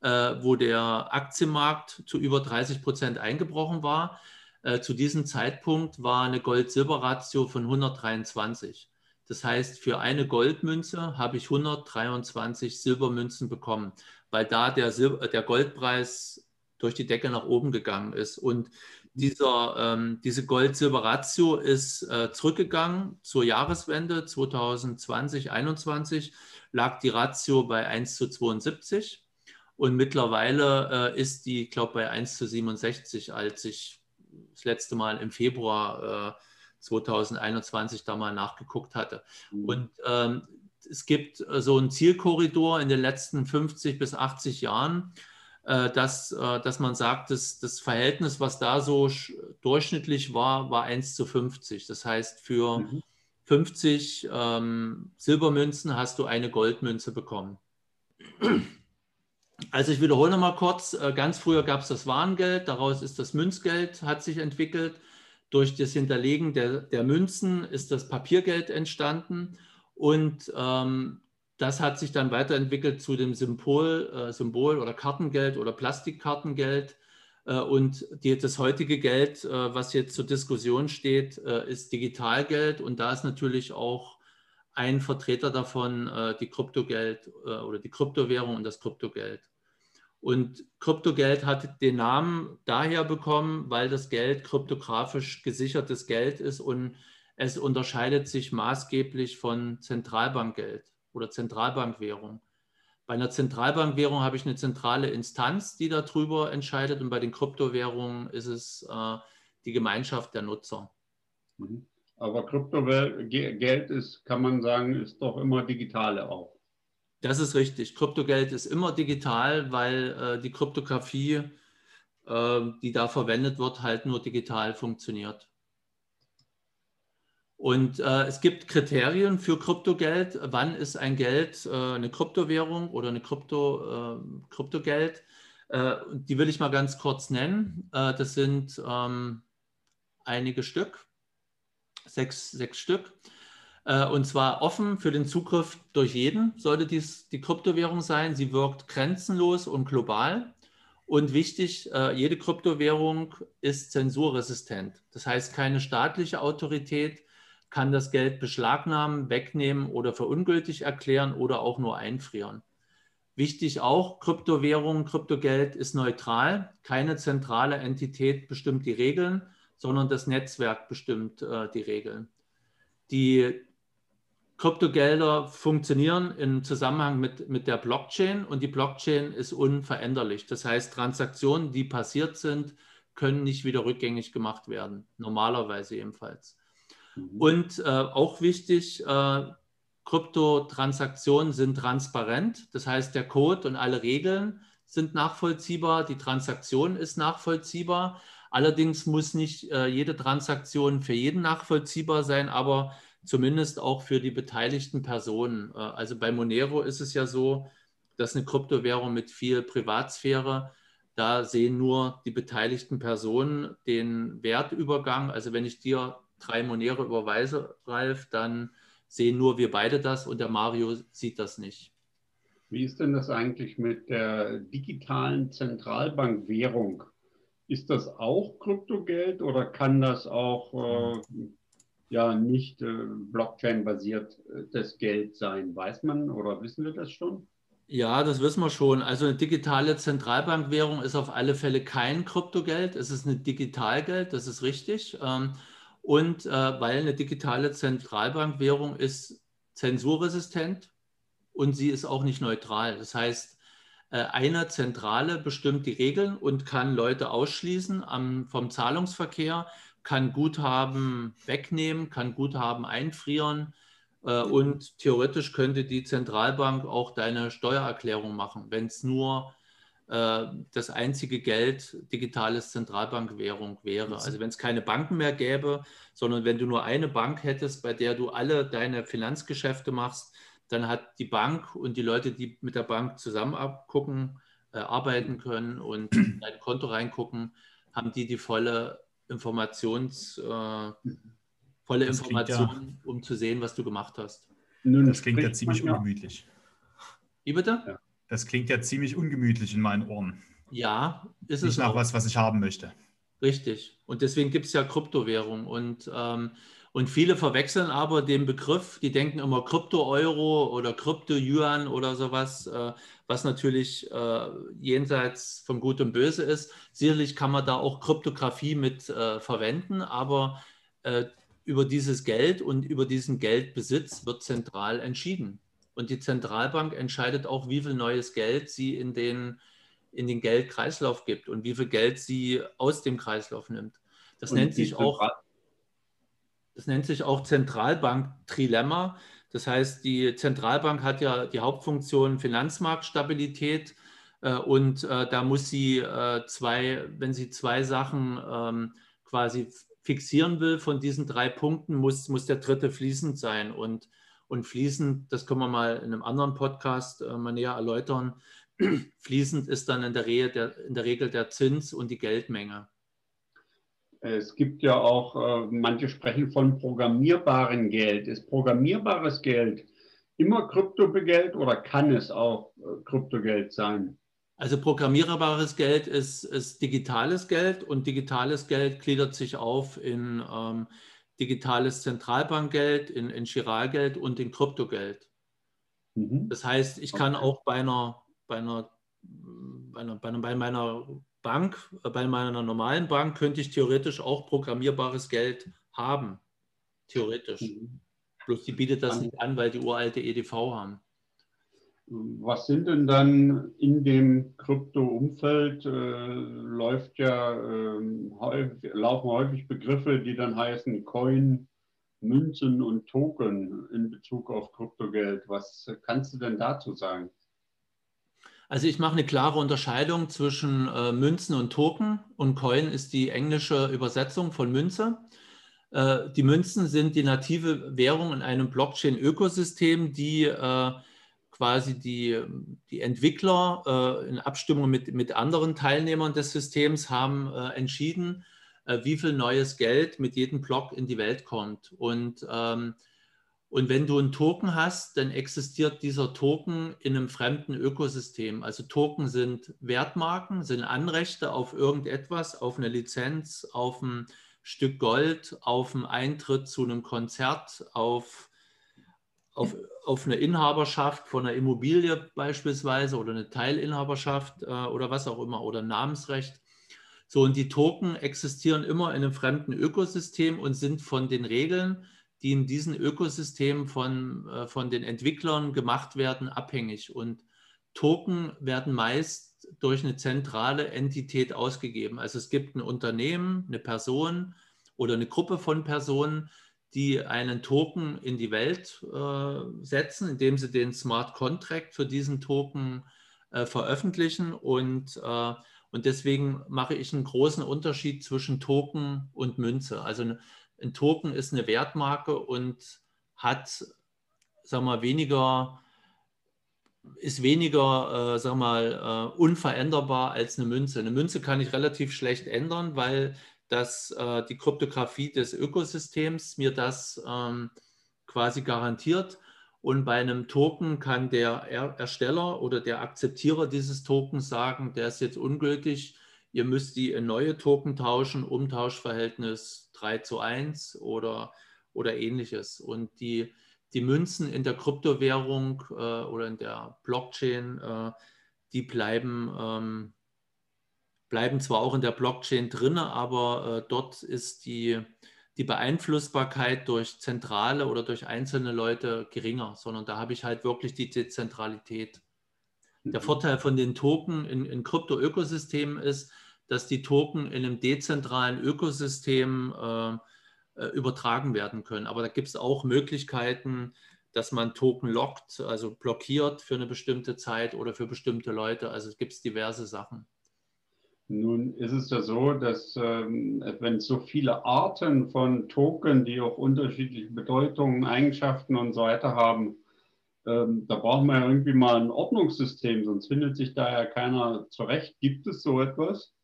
äh, wo der Aktienmarkt zu über 30 Prozent eingebrochen war, äh, zu diesem Zeitpunkt war eine Gold-Silber-Ratio von 123. Das heißt, für eine Goldmünze habe ich 123 Silbermünzen bekommen weil da der, Silber, der Goldpreis durch die Decke nach oben gegangen ist. Und dieser, ähm, diese Gold-Silber-Ratio ist äh, zurückgegangen zur Jahreswende 2020, 2021 lag die Ratio bei 1 zu 72 und mittlerweile äh, ist die, glaube bei 1 zu 67, als ich das letzte Mal im Februar äh, 2021 da mal nachgeguckt hatte. Mhm. Und ähm, es gibt äh, so einen Zielkorridor in den letzten 50 bis 80 Jahren, äh, dass, äh, dass man sagt, dass das Verhältnis, was da so durchschnittlich war, war 1 zu 50. Das heißt, für mhm. 50 ähm, Silbermünzen hast du eine Goldmünze bekommen. Also ich wiederhole nochmal kurz, ganz früher gab es das Warengeld, daraus ist das Münzgeld, hat sich entwickelt. Durch das Hinterlegen der, der Münzen ist das Papiergeld entstanden und ähm, das hat sich dann weiterentwickelt zu dem Symbol, äh, Symbol oder Kartengeld oder Plastikkartengeld. Äh, und die, das heutige Geld, äh, was jetzt zur Diskussion steht, äh, ist Digitalgeld. Und da ist natürlich auch ein Vertreter davon äh, die Kryptogeld äh, oder die Kryptowährung und das Kryptogeld. Und Kryptogeld hat den Namen daher bekommen, weil das Geld kryptografisch gesichertes Geld ist und es unterscheidet sich maßgeblich von Zentralbankgeld oder Zentralbankwährung. Bei einer Zentralbankwährung habe ich eine zentrale Instanz, die darüber entscheidet und bei den Kryptowährungen ist es äh, die Gemeinschaft der Nutzer. Mhm. Aber Kryptogeld ist, kann man sagen, ist doch immer digitale auch. Das ist richtig. Kryptogeld ist immer digital, weil äh, die Kryptographie, äh, die da verwendet wird, halt nur digital funktioniert. Und äh, es gibt Kriterien für Kryptogeld. Wann ist ein Geld äh, eine Kryptowährung oder eine Krypto, äh, Kryptogeld? Äh, die will ich mal ganz kurz nennen. Das sind ähm, einige Stück, sechs, sechs Stück. Äh, und zwar offen für den Zugriff durch jeden sollte dies die Kryptowährung sein. Sie wirkt grenzenlos und global. Und wichtig, jede Kryptowährung ist zensurresistent. Das heißt, keine staatliche Autorität kann das Geld beschlagnahmen, wegnehmen oder für ungültig erklären oder auch nur einfrieren. Wichtig auch, Kryptowährung, Kryptogeld ist neutral. Keine zentrale Entität bestimmt die Regeln, sondern das Netzwerk bestimmt äh, die Regeln. Die Kryptogelder funktionieren im Zusammenhang mit, mit der Blockchain und die Blockchain ist unveränderlich. Das heißt, Transaktionen, die passiert sind, können nicht wieder rückgängig gemacht werden, normalerweise ebenfalls. Mhm. Und äh, auch wichtig, äh, Kryptotransaktionen sind transparent. Das heißt, der Code und alle Regeln sind nachvollziehbar, die Transaktion ist nachvollziehbar. Allerdings muss nicht äh, jede Transaktion für jeden nachvollziehbar sein, aber zumindest auch für die beteiligten Personen. Äh, also bei Monero ist es ja so, dass eine Kryptowährung mit viel Privatsphäre, da sehen nur die beteiligten Personen den Wertübergang. Also wenn ich dir drei Monero überweise, Ralf, dann sehen nur wir beide das und der Mario sieht das nicht. Wie ist denn das eigentlich mit der digitalen Zentralbankwährung? Ist das auch Kryptogeld oder kann das auch äh, ja nicht äh, Blockchain-basiert äh, das Geld sein? Weiß man oder wissen wir das schon? Ja, das wissen wir schon. Also eine digitale Zentralbankwährung ist auf alle Fälle kein Kryptogeld. Es ist ein Digitalgeld, das ist richtig. Ähm, und äh, weil eine digitale Zentralbankwährung ist zensurresistent und sie ist auch nicht neutral. Das heißt, äh, eine Zentrale bestimmt die Regeln und kann Leute ausschließen vom Zahlungsverkehr, kann Guthaben wegnehmen, kann Guthaben einfrieren äh, und theoretisch könnte die Zentralbank auch deine Steuererklärung machen, wenn es nur äh, das einzige Geld digitales Zentralbankwährung wäre. Also wenn es keine Banken mehr gäbe, sondern wenn du nur eine Bank hättest, bei der du alle deine Finanzgeschäfte machst, dann hat die Bank und die Leute, die mit der Bank zusammen abgucken, äh, arbeiten können und in dein Konto reingucken, haben die die volle Informations, äh, volle das Information, ja, um zu sehen, was du gemacht hast. Nun, das klingt ja ziemlich ungemütlich. Wie bitte? Ja. Das klingt ja ziemlich ungemütlich in meinen Ohren. Ja, ist Nicht es. Nicht nach auch. was, was ich haben möchte. Richtig. Und deswegen gibt es ja Kryptowährung. Und, ähm, und viele verwechseln aber den Begriff, die denken immer Krypto-Euro oder Krypto-Yuan oder sowas, äh, was natürlich äh, jenseits von Gut und Böse ist. Sicherlich kann man da auch Kryptographie mit äh, verwenden, aber äh, über dieses Geld und über diesen Geldbesitz wird zentral entschieden. Und die Zentralbank entscheidet auch, wie viel neues Geld sie in den, in den Geldkreislauf gibt und wie viel Geld sie aus dem Kreislauf nimmt. Das und nennt sich auch das nennt sich auch Zentralbank-Trilemma. Das heißt, die Zentralbank hat ja die Hauptfunktion Finanzmarktstabilität äh, und äh, da muss sie äh, zwei, wenn sie zwei Sachen ähm, quasi fixieren will von diesen drei Punkten, muss, muss der dritte fließend sein. Und und fließend, das können wir mal in einem anderen Podcast äh, mal näher erläutern, fließend ist dann in der, Regel der, in der Regel der Zins und die Geldmenge. Es gibt ja auch, äh, manche sprechen von programmierbarem Geld. Ist programmierbares Geld immer Kryptogeld oder kann es auch äh, Kryptogeld sein? Also programmierbares Geld ist, ist digitales Geld und digitales Geld gliedert sich auf in ähm, digitales Zentralbankgeld, in, in Giralgeld und in Kryptogeld. Mhm. Das heißt, ich kann okay. auch bei einer, bei einer, bei einer, bei einer, bei meiner Bank, äh, bei meiner normalen Bank könnte ich theoretisch auch programmierbares Geld haben. Theoretisch. Mhm. Bloß die bietet das nicht an, weil die uralte EDV haben. Was sind denn dann in dem Krypto-Umfeld, äh, läuft ja, äh, häufig, laufen häufig Begriffe, die dann heißen Coin, Münzen und Token in Bezug auf Kryptogeld. Was kannst du denn dazu sagen? Also ich mache eine klare Unterscheidung zwischen äh, Münzen und Token und Coin ist die englische Übersetzung von Münze. Äh, die Münzen sind die native Währung in einem Blockchain-Ökosystem, die äh, quasi die, die Entwickler äh, in Abstimmung mit, mit anderen Teilnehmern des Systems haben äh, entschieden, äh, wie viel neues Geld mit jedem Block in die Welt kommt. Und ähm, und wenn du einen Token hast, dann existiert dieser Token in einem fremden Ökosystem. Also Token sind Wertmarken, sind Anrechte auf irgendetwas, auf eine Lizenz, auf ein Stück Gold, auf einen Eintritt zu einem Konzert, auf, auf, auf eine Inhaberschaft von einer Immobilie beispielsweise oder eine Teilinhaberschaft äh, oder was auch immer oder Namensrecht. So, und die Token existieren immer in einem fremden Ökosystem und sind von den Regeln, die in diesen Ökosystemen von, äh, von den Entwicklern gemacht werden, abhängig. Und Token werden meist durch eine zentrale Entität ausgegeben. Also es gibt ein Unternehmen, eine Person oder eine Gruppe von Personen, die einen Token in die Welt äh, setzen, indem sie den Smart Contract für diesen Token äh, veröffentlichen. Und, äh, und deswegen mache ich einen großen Unterschied zwischen Token und Münze. Also eine, ein Token ist eine Wertmarke und hat, sag mal, weniger, ist weniger, äh, sag mal, äh, unveränderbar als eine Münze. Eine Münze kann ich relativ schlecht ändern, weil das, äh, die Kryptographie des Ökosystems mir das ähm, quasi garantiert. Und bei einem Token kann der Ersteller oder der Akzeptierer dieses Tokens sagen, der ist jetzt ungültig, ihr müsst die in neue Token tauschen, Umtauschverhältnis 3 zu 1 oder, oder ähnliches. Und die, die Münzen in der Kryptowährung äh, oder in der Blockchain, äh, die bleiben, ähm, bleiben zwar auch in der Blockchain drin, aber äh, dort ist die, die Beeinflussbarkeit durch Zentrale oder durch einzelne Leute geringer, sondern da habe ich halt wirklich die Dezentralität. Der mhm. Vorteil von den Token in, in Krypto-Ökosystemen ist, dass die Token in einem dezentralen Ökosystem äh, äh, übertragen werden können. Aber da gibt es auch Möglichkeiten, dass man Token lockt, also blockiert für eine bestimmte Zeit oder für bestimmte Leute. Also es gibt diverse Sachen. Nun ist es ja so, dass ähm, wenn es so viele Arten von Token, die auch unterschiedliche Bedeutungen, Eigenschaften und so weiter haben, ähm, da braucht man ja irgendwie mal ein Ordnungssystem, sonst findet sich da ja keiner zurecht. Gibt es so etwas?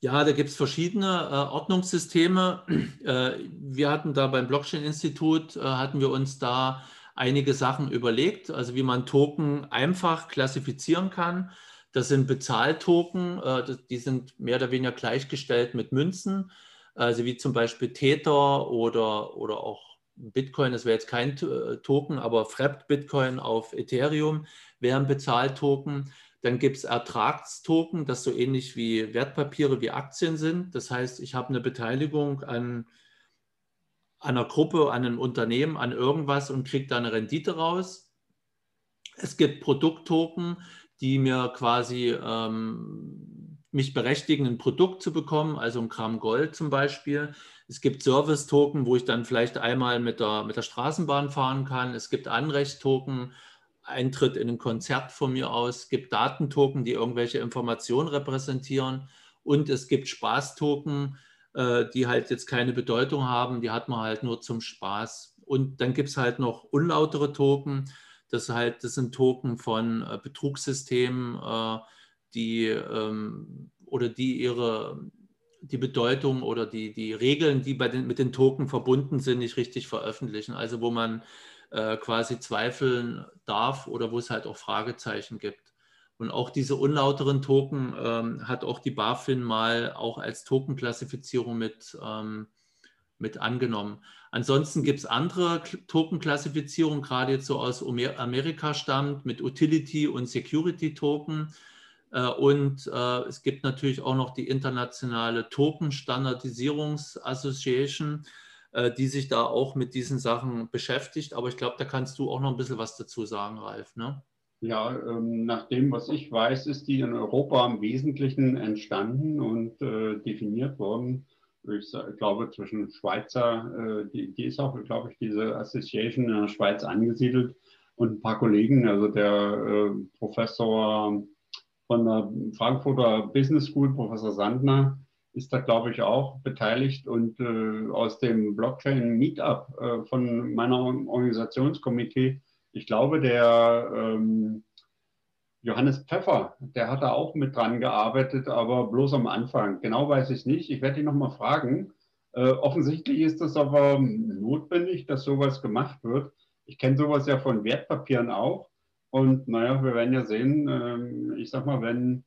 Ja, da gibt es verschiedene äh, Ordnungssysteme. Äh, wir hatten da beim Blockchain-Institut, äh, hatten wir uns da einige Sachen überlegt, also wie man Token einfach klassifizieren kann. Das sind Bezahltoken, äh, die sind mehr oder weniger gleichgestellt mit Münzen, also wie zum Beispiel Tether oder, oder auch Bitcoin, das wäre jetzt kein äh, Token, aber Frapped Bitcoin auf Ethereum wären Bezahltoken. Dann gibt es Ertragstoken, das so ähnlich wie Wertpapiere, wie Aktien sind. Das heißt, ich habe eine Beteiligung an, einer Gruppe, an einem Unternehmen, an irgendwas und kriege da eine Rendite raus. Es gibt Produkttoken, die mir quasi ähm, mich berechtigen, ein Produkt zu bekommen, also ein Gramm Gold zum Beispiel. Es gibt Service-Token, wo ich dann vielleicht einmal mit der, mit der Straßenbahn fahren kann. Es gibt Anrechtstoken, Eintritt in ein Konzert von mir aus. Gibt Datentoken, die irgendwelche Informationen repräsentieren. Und es gibt Spaßtoken, äh, die halt jetzt keine Bedeutung haben. Die hat man halt nur zum Spaß. Und dann gibt es halt noch unlautere Token. Das, halt, das sind Token von äh, Betrugssystemen, äh, die ähm, oder die ihre die Bedeutung oder die, die Regeln, die bei den, mit den Token verbunden sind, nicht richtig veröffentlichen. Also wo man äh, quasi zweifeln darf oder wo es halt auch Fragezeichen gibt. Und auch diese unlauteren Token ähm, hat auch die BaFin mal auch als Tokenklassifizierung mit, ähm, mit angenommen. Ansonsten gibt es andere Tokenklassifizierungen, gerade jetzt so aus Amerika stammt, mit Utility und Security Token. Äh, und äh, es gibt natürlich auch noch die internationale Token Standardisierungs Association, die sich da auch mit diesen Sachen beschäftigt. Aber ich glaube, da kannst du auch noch ein bisschen was dazu sagen, Ralf. Ne? Ja, ähm, nach dem, was ich weiß, ist die in Europa im Wesentlichen entstanden und äh, definiert worden ich glaube, zwischen Schweizer, äh, die, die ist auch, glaube ich, diese Association in der Schweiz angesiedelt und ein paar Kollegen, also der äh, Professor von der Frankfurter Business School, Professor Sandner, ist da, glaube ich, auch beteiligt. Und äh, aus dem Blockchain Meetup äh, von meiner Organisationskomitee, ich glaube, der ähm, Johannes Pfeffer, der hat da auch mit dran gearbeitet, aber bloß am Anfang. Genau weiß ich nicht. Ich werde ihn nochmal fragen. Äh, offensichtlich ist es aber notwendig, dass sowas gemacht wird. Ich kenne sowas ja von Wertpapieren auch. Und naja, wir werden ja sehen, äh, ich sag mal, wenn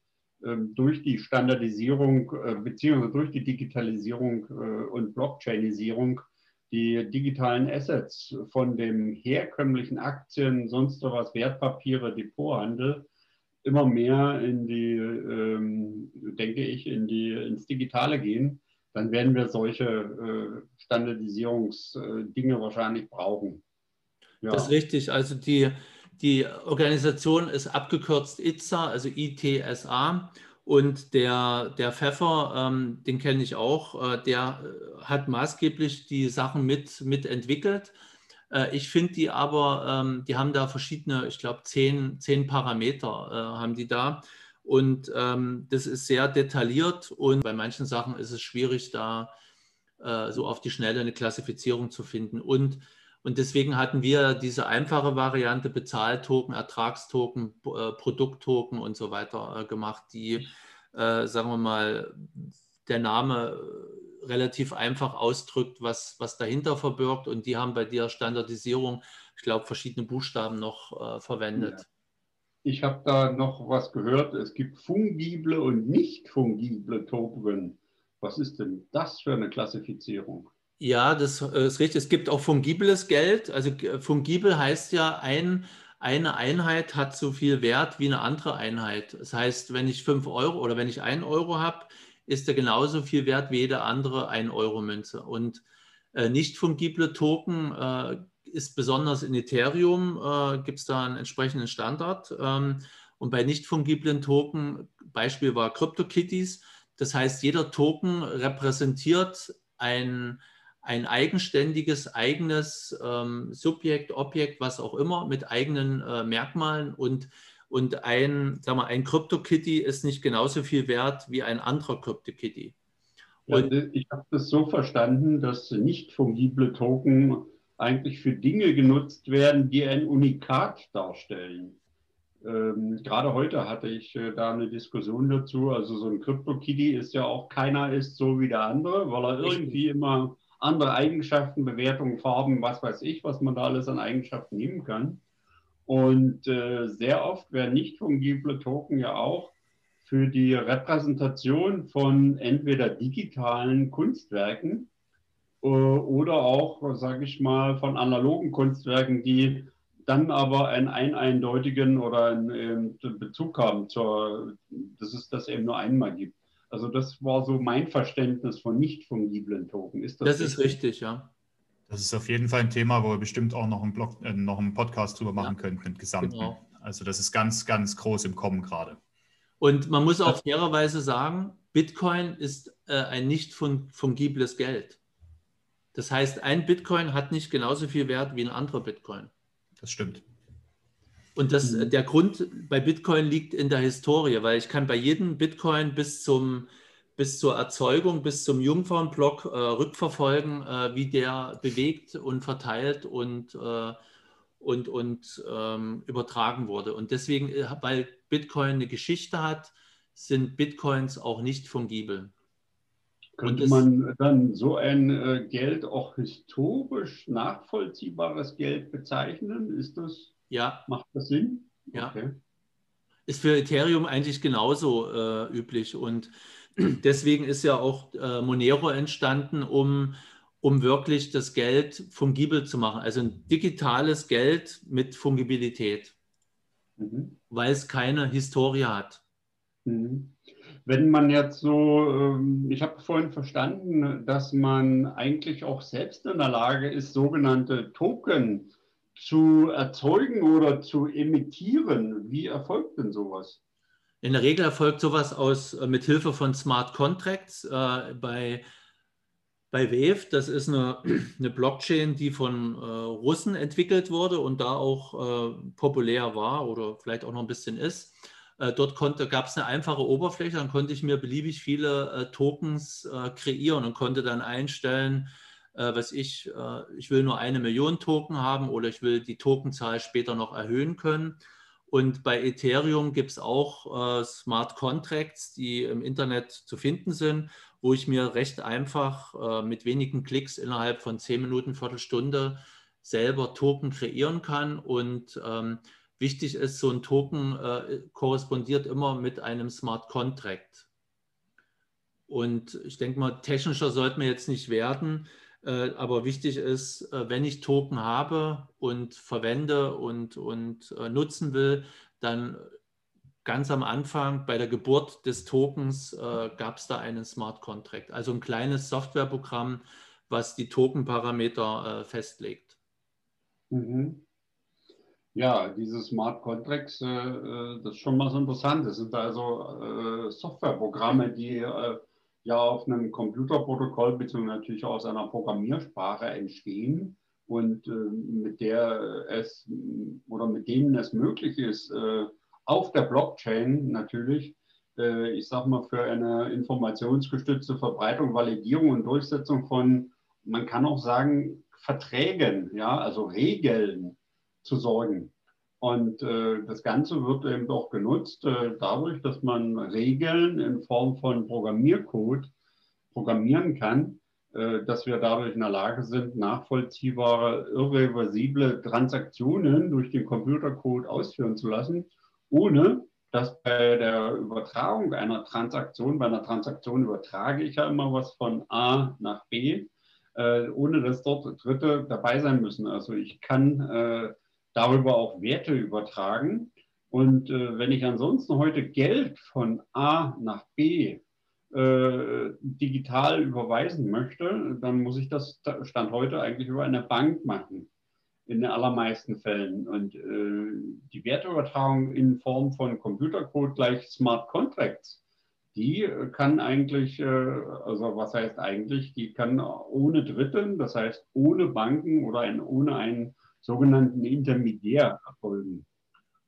durch die Standardisierung äh, beziehungsweise durch die Digitalisierung äh, und Blockchainisierung die digitalen Assets von dem herkömmlichen Aktien, sonst was, Wertpapiere, Depothandel immer mehr in die, ähm, denke ich, in die, ins Digitale gehen, dann werden wir solche äh, Standardisierungsdinge wahrscheinlich brauchen. Ja. Das ist richtig. Also die, die Organisation ist abgekürzt ITSA, also ITSA. Und der, der Pfeffer, ähm, den kenne ich auch, äh, der hat maßgeblich die Sachen mit, mitentwickelt. Äh, ich finde die aber, ähm, die haben da verschiedene, ich glaube, zehn, zehn Parameter äh, haben die da. Und ähm, das ist sehr detailliert und bei manchen Sachen ist es schwierig, da äh, so auf die Schnelle eine Klassifizierung zu finden. Und, und deswegen hatten wir diese einfache Variante Bezahltoken, Ertragstoken, äh, Produkttoken und so weiter äh, gemacht, die, äh, sagen wir mal, der Name relativ einfach ausdrückt, was, was dahinter verbirgt. Und die haben bei der Standardisierung, ich glaube, verschiedene Buchstaben noch äh, verwendet. Ja. Ich habe da noch was gehört. Es gibt fungible und nicht fungible Token. Was ist denn das für eine Klassifizierung? Ja, das äh, ist richtig. Es gibt auch fungibles Geld. Also äh, fungibel heißt ja, ein, eine Einheit hat so viel Wert wie eine andere Einheit. Das heißt, wenn ich 5 Euro oder wenn ich 1 Euro habe, ist er genauso viel wert wie jede andere 1-Euro-Münze. Und äh, nicht fungible Token äh, ist besonders in Ethereum, äh, gibt es da einen entsprechenden Standard. Ähm, und bei nicht fungiblen Token, Beispiel war CryptoKitties, das heißt, jeder Token repräsentiert ein, ein eigenständiges, eigenes ähm, Subjekt, Objekt, was auch immer, mit eigenen äh, Merkmalen und und ein, sag mal, ein CryptoKitty ist nicht genauso viel wert wie ein anderer CryptoKitty. Ja, ich habe das so verstanden, dass nicht fungible Token eigentlich für Dinge genutzt werden, die ein Unikat darstellen. Ähm, gerade heute hatte ich äh, da eine Diskussion dazu. Also so ein CryptoKitty ist ja auch keiner ist so wie der andere, weil er irgendwie immer andere Eigenschaften, Bewertungen, Farben, was weiß ich, was man da alles an Eigenschaften nehmen kann. Und äh, sehr oft werden nicht fungible Token ja auch für die Repräsentation von entweder digitalen Kunstwerken äh, oder auch, sage ich mal, von analogen Kunstwerken, die dann aber einen, einen eindeutigen oder einen äh, Bezug haben zur, dass es das eben nur einmal gibt. Also das war so mein Verständnis von nicht fungiblen Token. Ist das, das ist richtig, ja. Das ist auf jeden Fall ein Thema, wo wir bestimmt auch noch einen, Blog, äh, noch einen Podcast drüber machen ja, könnten, im Gesamten. Genau. Also das ist ganz, ganz groß im Kommen gerade. Und man muss auch fairerweise sagen, Bitcoin ist äh, ein nicht fungibles Geld. Das heißt, ein Bitcoin hat nicht genauso viel Wert wie ein anderer Bitcoin. Das stimmt. Und das, mhm. der Grund bei Bitcoin liegt in der Historie, weil ich kann bei jedem Bitcoin bis zum bis zur Erzeugung, bis zum Jungfernblock äh, rückverfolgen, äh, wie der bewegt und verteilt und, äh, und, und ähm, übertragen wurde. Und deswegen, äh, weil Bitcoin eine Geschichte hat, sind Bitcoins auch nicht fungibel. Könnte man dann so ein äh, Geld auch historisch nachvollziehbares Geld bezeichnen? Ist das, ja. macht das Sinn? Ja. Okay. Ist für Ethereum eigentlich genauso äh, üblich. Und Deswegen ist ja auch äh, Monero entstanden, um, um wirklich das Geld fungibel zu machen. Also ein digitales Geld mit Fungibilität, mhm. weil es keine Historie hat. Mhm. Wenn man jetzt so, ähm, ich habe vorhin verstanden, dass man eigentlich auch selbst in der Lage ist, sogenannte Token zu erzeugen oder zu emittieren. Wie erfolgt denn sowas? In der Regel erfolgt sowas aus, äh, mit Hilfe von Smart Contracts. Äh, bei, Bei Wave, das ist eine, eine Blockchain, die von äh, Russen entwickelt wurde und da auch äh, populär war oder vielleicht auch noch ein bisschen ist. Äh, dort gab es eine einfache Oberfläche, dann konnte ich mir beliebig viele äh, Tokens äh, kreieren und konnte dann einstellen, äh, was ich, ich will nur eine Million Token haben oder ich will die Tokenzahl später noch erhöhen können. Und bei Ethereum gibt es auch Smart Contracts, die im Internet zu finden sind wo ich mir recht einfach äh, mit wenigen Klicks innerhalb von zehn Minuten, Viertelstunde selber Token kreieren kann. Und ähm, wichtig ist, so ein Token äh, korrespondiert immer mit einem Smart Contract. Und ich denke mal, technischer sollten wir jetzt nicht werden. Äh, aber wichtig ist, äh, wenn ich Token habe und verwende und, und äh, nutzen will, dann ganz am Anfang bei der Geburt des Tokens gab es da einen Smart Contract, also ein kleines Softwareprogramm, was die Token-Parameter festlegt. Mhm. Ja, diese Smart Contracts, das ist schon mal so interessant. Das sind also Softwareprogramme, die ja auf einem Computerprotokoll bzw. natürlich aus einer Programmiersprache entstehen und mit der es oder mit denen es möglich ist, auf der Blockchain natürlich, äh, ich sage mal, für eine informationsgestützte Verbreitung, Validierung und Durchsetzung von, man kann auch sagen, Verträgen, ja, also Regeln zu sorgen. Und äh, das Ganze wird eben auch genutzt äh, dadurch, dass man Regeln in Form von Programmiercode programmieren kann, äh, dass wir dadurch in der Lage sind, nachvollziehbare, irreversible Transaktionen durch den Computercode ausführen zu lassen ohne dass bei der Übertragung einer Transaktion, bei einer Transaktion übertrage ich ja immer was von A nach B, äh, ohne dass dort Dritte dabei sein müssen. Also ich kann äh, darüber auch Werte übertragen. Und äh, wenn ich ansonsten heute Geld von A nach B äh, digital überweisen möchte, dann muss ich das Stand heute eigentlich über eine Bank machen in den allermeisten Fällen. Und äh, die Werteübertragung in Form von Computercode gleich Smart Contracts, die kann eigentlich, äh, also was heißt eigentlich, die kann ohne Dritten, das heißt ohne Banken oder ein, ohne einen sogenannten Intermediär erfolgen.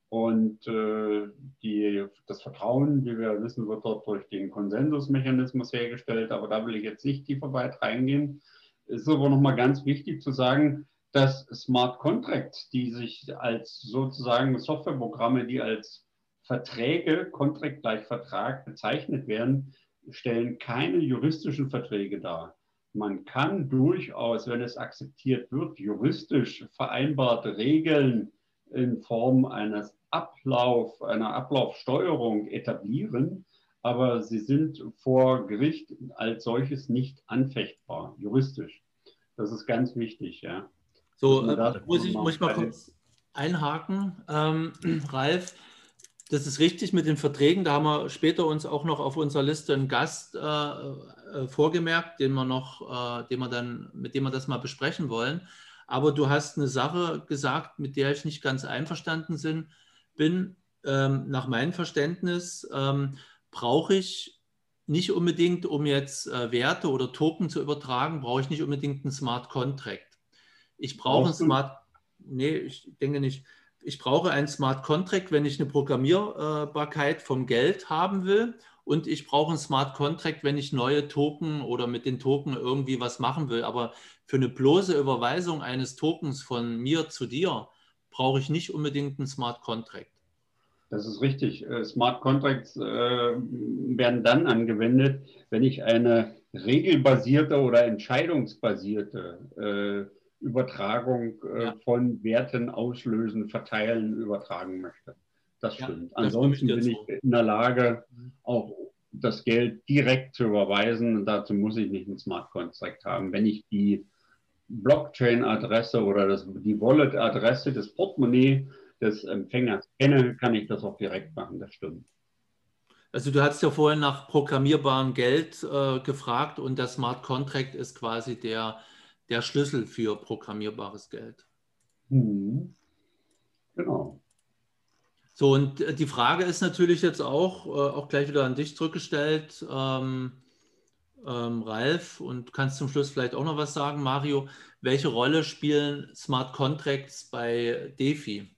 Und äh, die, das Vertrauen, wie wir wissen, wird dort durch den Konsensusmechanismus hergestellt, aber da will ich jetzt nicht tiefer weit reingehen. Es ist aber nochmal ganz wichtig zu sagen, dass Smart Contracts, die sich als sozusagen Softwareprogramme, die als Verträge, Contract gleich Vertrag bezeichnet werden, stellen keine juristischen Verträge dar. Man kann durchaus, wenn es akzeptiert wird, juristisch vereinbarte Regeln in Form eines Ablauf, einer Ablaufsteuerung etablieren, aber sie sind vor Gericht als solches nicht anfechtbar, juristisch. Das ist ganz wichtig, ja. So, äh, muss, ich, muss ich mal kurz einhaken, ähm, Ralf. Das ist richtig mit den Verträgen. Da haben wir später uns auch noch auf unserer Liste einen Gast äh, äh, vorgemerkt, den wir noch, äh, den wir dann, mit dem wir das mal besprechen wollen. Aber du hast eine Sache gesagt, mit der ich nicht ganz einverstanden bin. Ähm, nach meinem Verständnis ähm, brauche ich nicht unbedingt, um jetzt äh, Werte oder Token zu übertragen, brauche ich nicht unbedingt einen Smart Contract. Ich brauche ein Smart, nee, ich denke nicht. Ich brauche ein Smart Contract, wenn ich eine Programmierbarkeit vom Geld haben will. Und ich brauche ein Smart Contract, wenn ich neue Token oder mit den Token irgendwie was machen will. Aber für eine bloße Überweisung eines Tokens von mir zu dir brauche ich nicht unbedingt ein Smart Contract. Das ist richtig. Äh, Smart Contracts äh, werden dann angewendet, wenn ich eine regelbasierte oder entscheidungsbasierte äh, Übertragung äh, ja. von Werten auslösen, verteilen, übertragen möchte. Das stimmt. Ja, das Ansonsten bin ich in der Lage, mhm. auch das Geld direkt zu überweisen. dazu muss ich nicht ein Smart Contract haben. Wenn ich die Blockchain-Adresse oder das, die Wallet-Adresse des Portemonnaie des Empfängers kenne, kann ich das auch direkt machen. Das stimmt. Also du hast ja vorhin nach programmierbarem Geld äh, gefragt und der Smart Contract ist quasi der der Schlüssel für programmierbares Geld. Mhm. Genau. So, und äh, die Frage ist natürlich jetzt auch, äh, auch gleich wieder an dich zurückgestellt. Ähm, ähm, Ralf, und kannst zum Schluss vielleicht auch noch was sagen, Mario. Welche Rolle spielen Smart Contracts bei DeFi?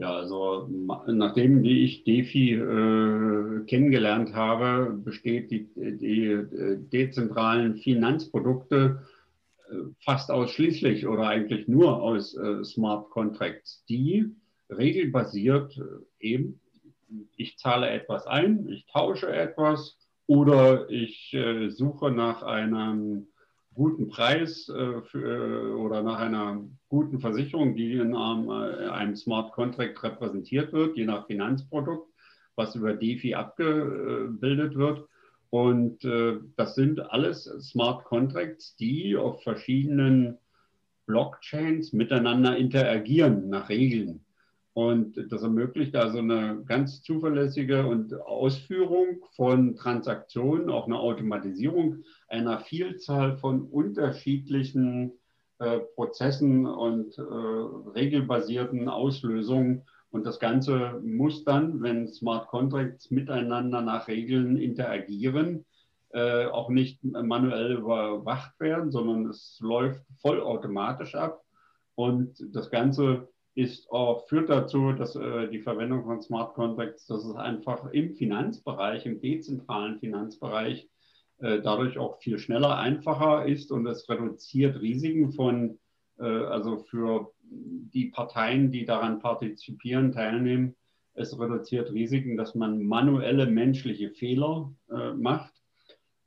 Ja, also nachdem wie ich DeFi äh, kennengelernt habe, besteht die, die äh, dezentralen Finanzprodukte äh, fast ausschließlich oder eigentlich nur aus äh, Smart Contracts, die regelbasiert äh, eben, ich zahle etwas ein, ich tausche etwas oder ich äh, suche nach einem guten Preis äh, für, oder nach einer guten Versicherung, die in einem, äh, einem, Smart Contract repräsentiert wird, je nach Finanzprodukt, was über DeFi abgebildet wird. Und äh, das sind alles Smart Contracts, die auf verschiedenen Blockchains miteinander interagieren nach Regeln. Und das ermöglicht also eine ganz zuverlässige und Ausführung von Transaktionen, auch eine Automatisierung einer Vielzahl von unterschiedlichen äh, Prozessen und äh, regelbasierten Auslösungen. Und das Ganze muss dann, wenn Smart Contracts miteinander nach Regeln interagieren, äh, auch nicht manuell überwacht werden, sondern es läuft vollautomatisch ab. Und das Ganze ist auch, führt dazu, dass äh, die Verwendung von Smart Contracts, dass es einfach im Finanzbereich, im dezentralen Finanzbereich, äh, dadurch auch viel schneller, einfacher ist und es reduziert Risiken von, äh, also für die Parteien, die daran partizipieren, teilnehmen. Es reduziert Risiken, dass man manuelle menschliche Fehler äh, macht.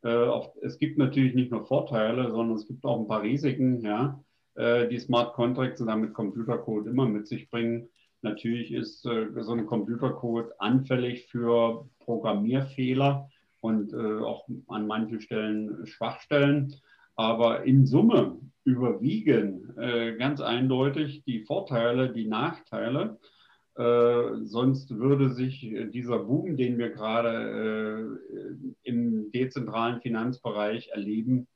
Äh, auch, es gibt natürlich nicht nur Vorteile, sondern es gibt auch ein paar Risiken. Ja äh, die Smart Contracts und damit Computercode immer mit sich bringen. Natürlich ist äh, so ein Computercode anfällig für Programmierfehler und äh, auch an manchen Stellen Schwachstellen. Aber in Summe überwiegen äh, ganz eindeutig die Vorteile, die Nachteile. Äh, sonst würde sich dieser Boom, den wir gerade äh, im dezentralen Finanzbereich erleben,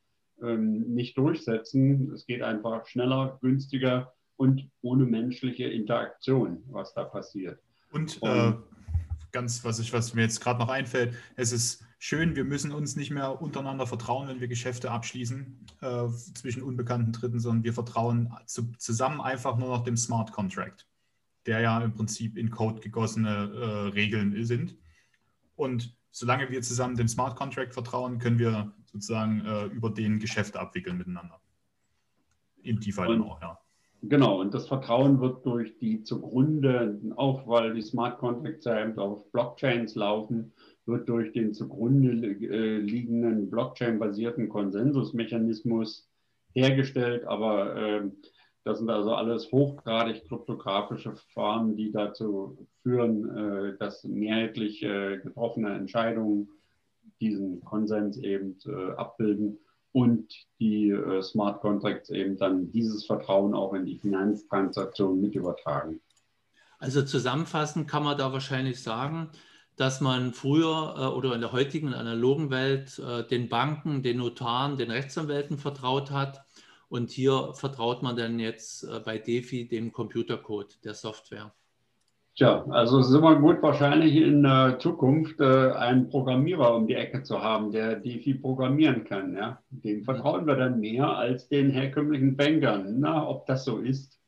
ähm, nicht durchsetzen. Es geht einfach schneller, günstiger und ohne menschliche Interaktion, was da passiert. Und, und äh, ganz, was, ich, was mir jetzt gerade noch einfällt, es ist schön, wir müssen uns nicht mehr untereinander vertrauen, wenn wir Geschäfte abschließen äh, zwischen unbekannten Dritten, sondern wir vertrauen zu, zusammen einfach nur noch dem Smart Contract, der ja im Prinzip in Code gegossene äh, Regeln sind. Und solange wir zusammen dem Smart Contract vertrauen, können wir sozusagen äh, über den Geschäfte abwickeln miteinander. In DeFi dann auch, ja. Genau, und das Vertrauen wird durch die zugrunde, auch weil die Smart Contracts ja eben auf Blockchains laufen, wird durch den zugrunde äh, liegenden Blockchain-basierten Konsensusmechanismus hergestellt. Aber äh, das sind also alles hochgradig kryptografische Verfahren, die dazu führen, äh, dass mehrheitlich äh, getroffene Entscheidungen diesen Konsens eben äh, abbilden und die äh, Smart Contracts eben dann dieses Vertrauen auch in die Finanztransaktionen mit übertragen. Also zusammenfassend kann man da wahrscheinlich sagen, dass man früher äh, oder in der heutigen analogen Welt äh, den Banken, den Notaren, den Rechtsanwälten vertraut hat. Und hier vertraut man dann jetzt äh, bei DeFi dem Computercode der Software. Tja, also es ist immer gut, wahrscheinlich in äh, Zukunft äh, einen Programmierer um die Ecke zu haben, der DeFi programmieren kann. Ja? Dem vertrauen wir dann mehr als den herkömmlichen Bankern. Na, ob das so ist?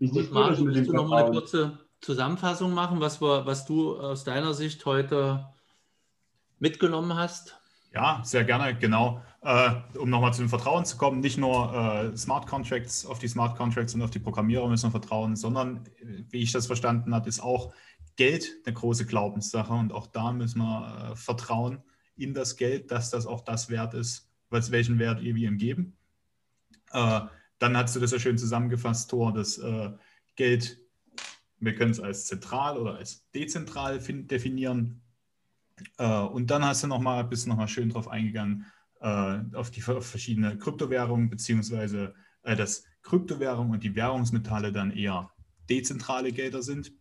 Wie das mit dem du noch mal eine kurze Zusammenfassung machen, was, wir, was du aus deiner Sicht heute mitgenommen hast? Ja, sehr gerne, genau. Äh, um nochmal zu dem Vertrauen zu kommen, nicht nur äh, Smart Contracts, auf die Smart Contracts und auf die Programmierer müssen wir vertrauen, sondern, äh, wie ich das verstanden habe, ist auch Geld eine große Glaubenssache und auch da müssen wir äh, vertrauen in das Geld, dass das auch das wert ist, was, welchen Wert wir ihm geben. Äh, dann hast du das ja schön zusammengefasst, Thor, das äh, Geld, wir können es als zentral oder als dezentral definieren. Und dann hast du noch mal, bist noch mal schön drauf eingegangen, äh, auf die auf verschiedene Kryptowährungen, beziehungsweise äh, dass Kryptowährungen und die Währungsmetalle dann eher dezentrale Gelder sind.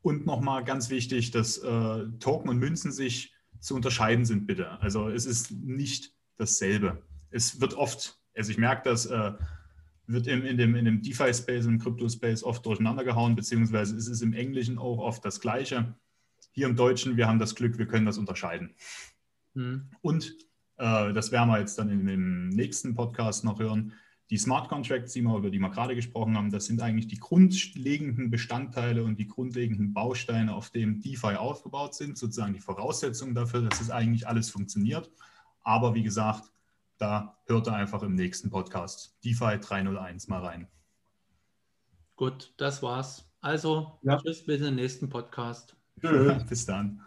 Und nochmal ganz wichtig, dass äh, Token und Münzen sich zu unterscheiden sind, bitte. Also es ist nicht dasselbe. Es wird oft, also ich merke das, äh, wird im, in dem, in dem DeFi-Space, im Crypto-Space oft durcheinander gehauen, beziehungsweise es ist im Englischen auch oft das Gleiche. Hier im Deutschen, wir haben das Glück, wir können das unterscheiden. Mhm. Und äh, das werden wir jetzt dann in dem nächsten Podcast noch hören. Die Smart Contracts, die wir, über die wir gerade gesprochen haben, das sind eigentlich die grundlegenden Bestandteile und die grundlegenden Bausteine, auf denen DeFi aufgebaut sind, sozusagen die Voraussetzungen dafür, dass es eigentlich alles funktioniert. Aber wie gesagt, da hört ihr einfach im nächsten Podcast DeFi 301 mal rein. Gut, das war's. Also, ja. tschüss, bis zum nächsten Podcast. Tschüss. Bis dann.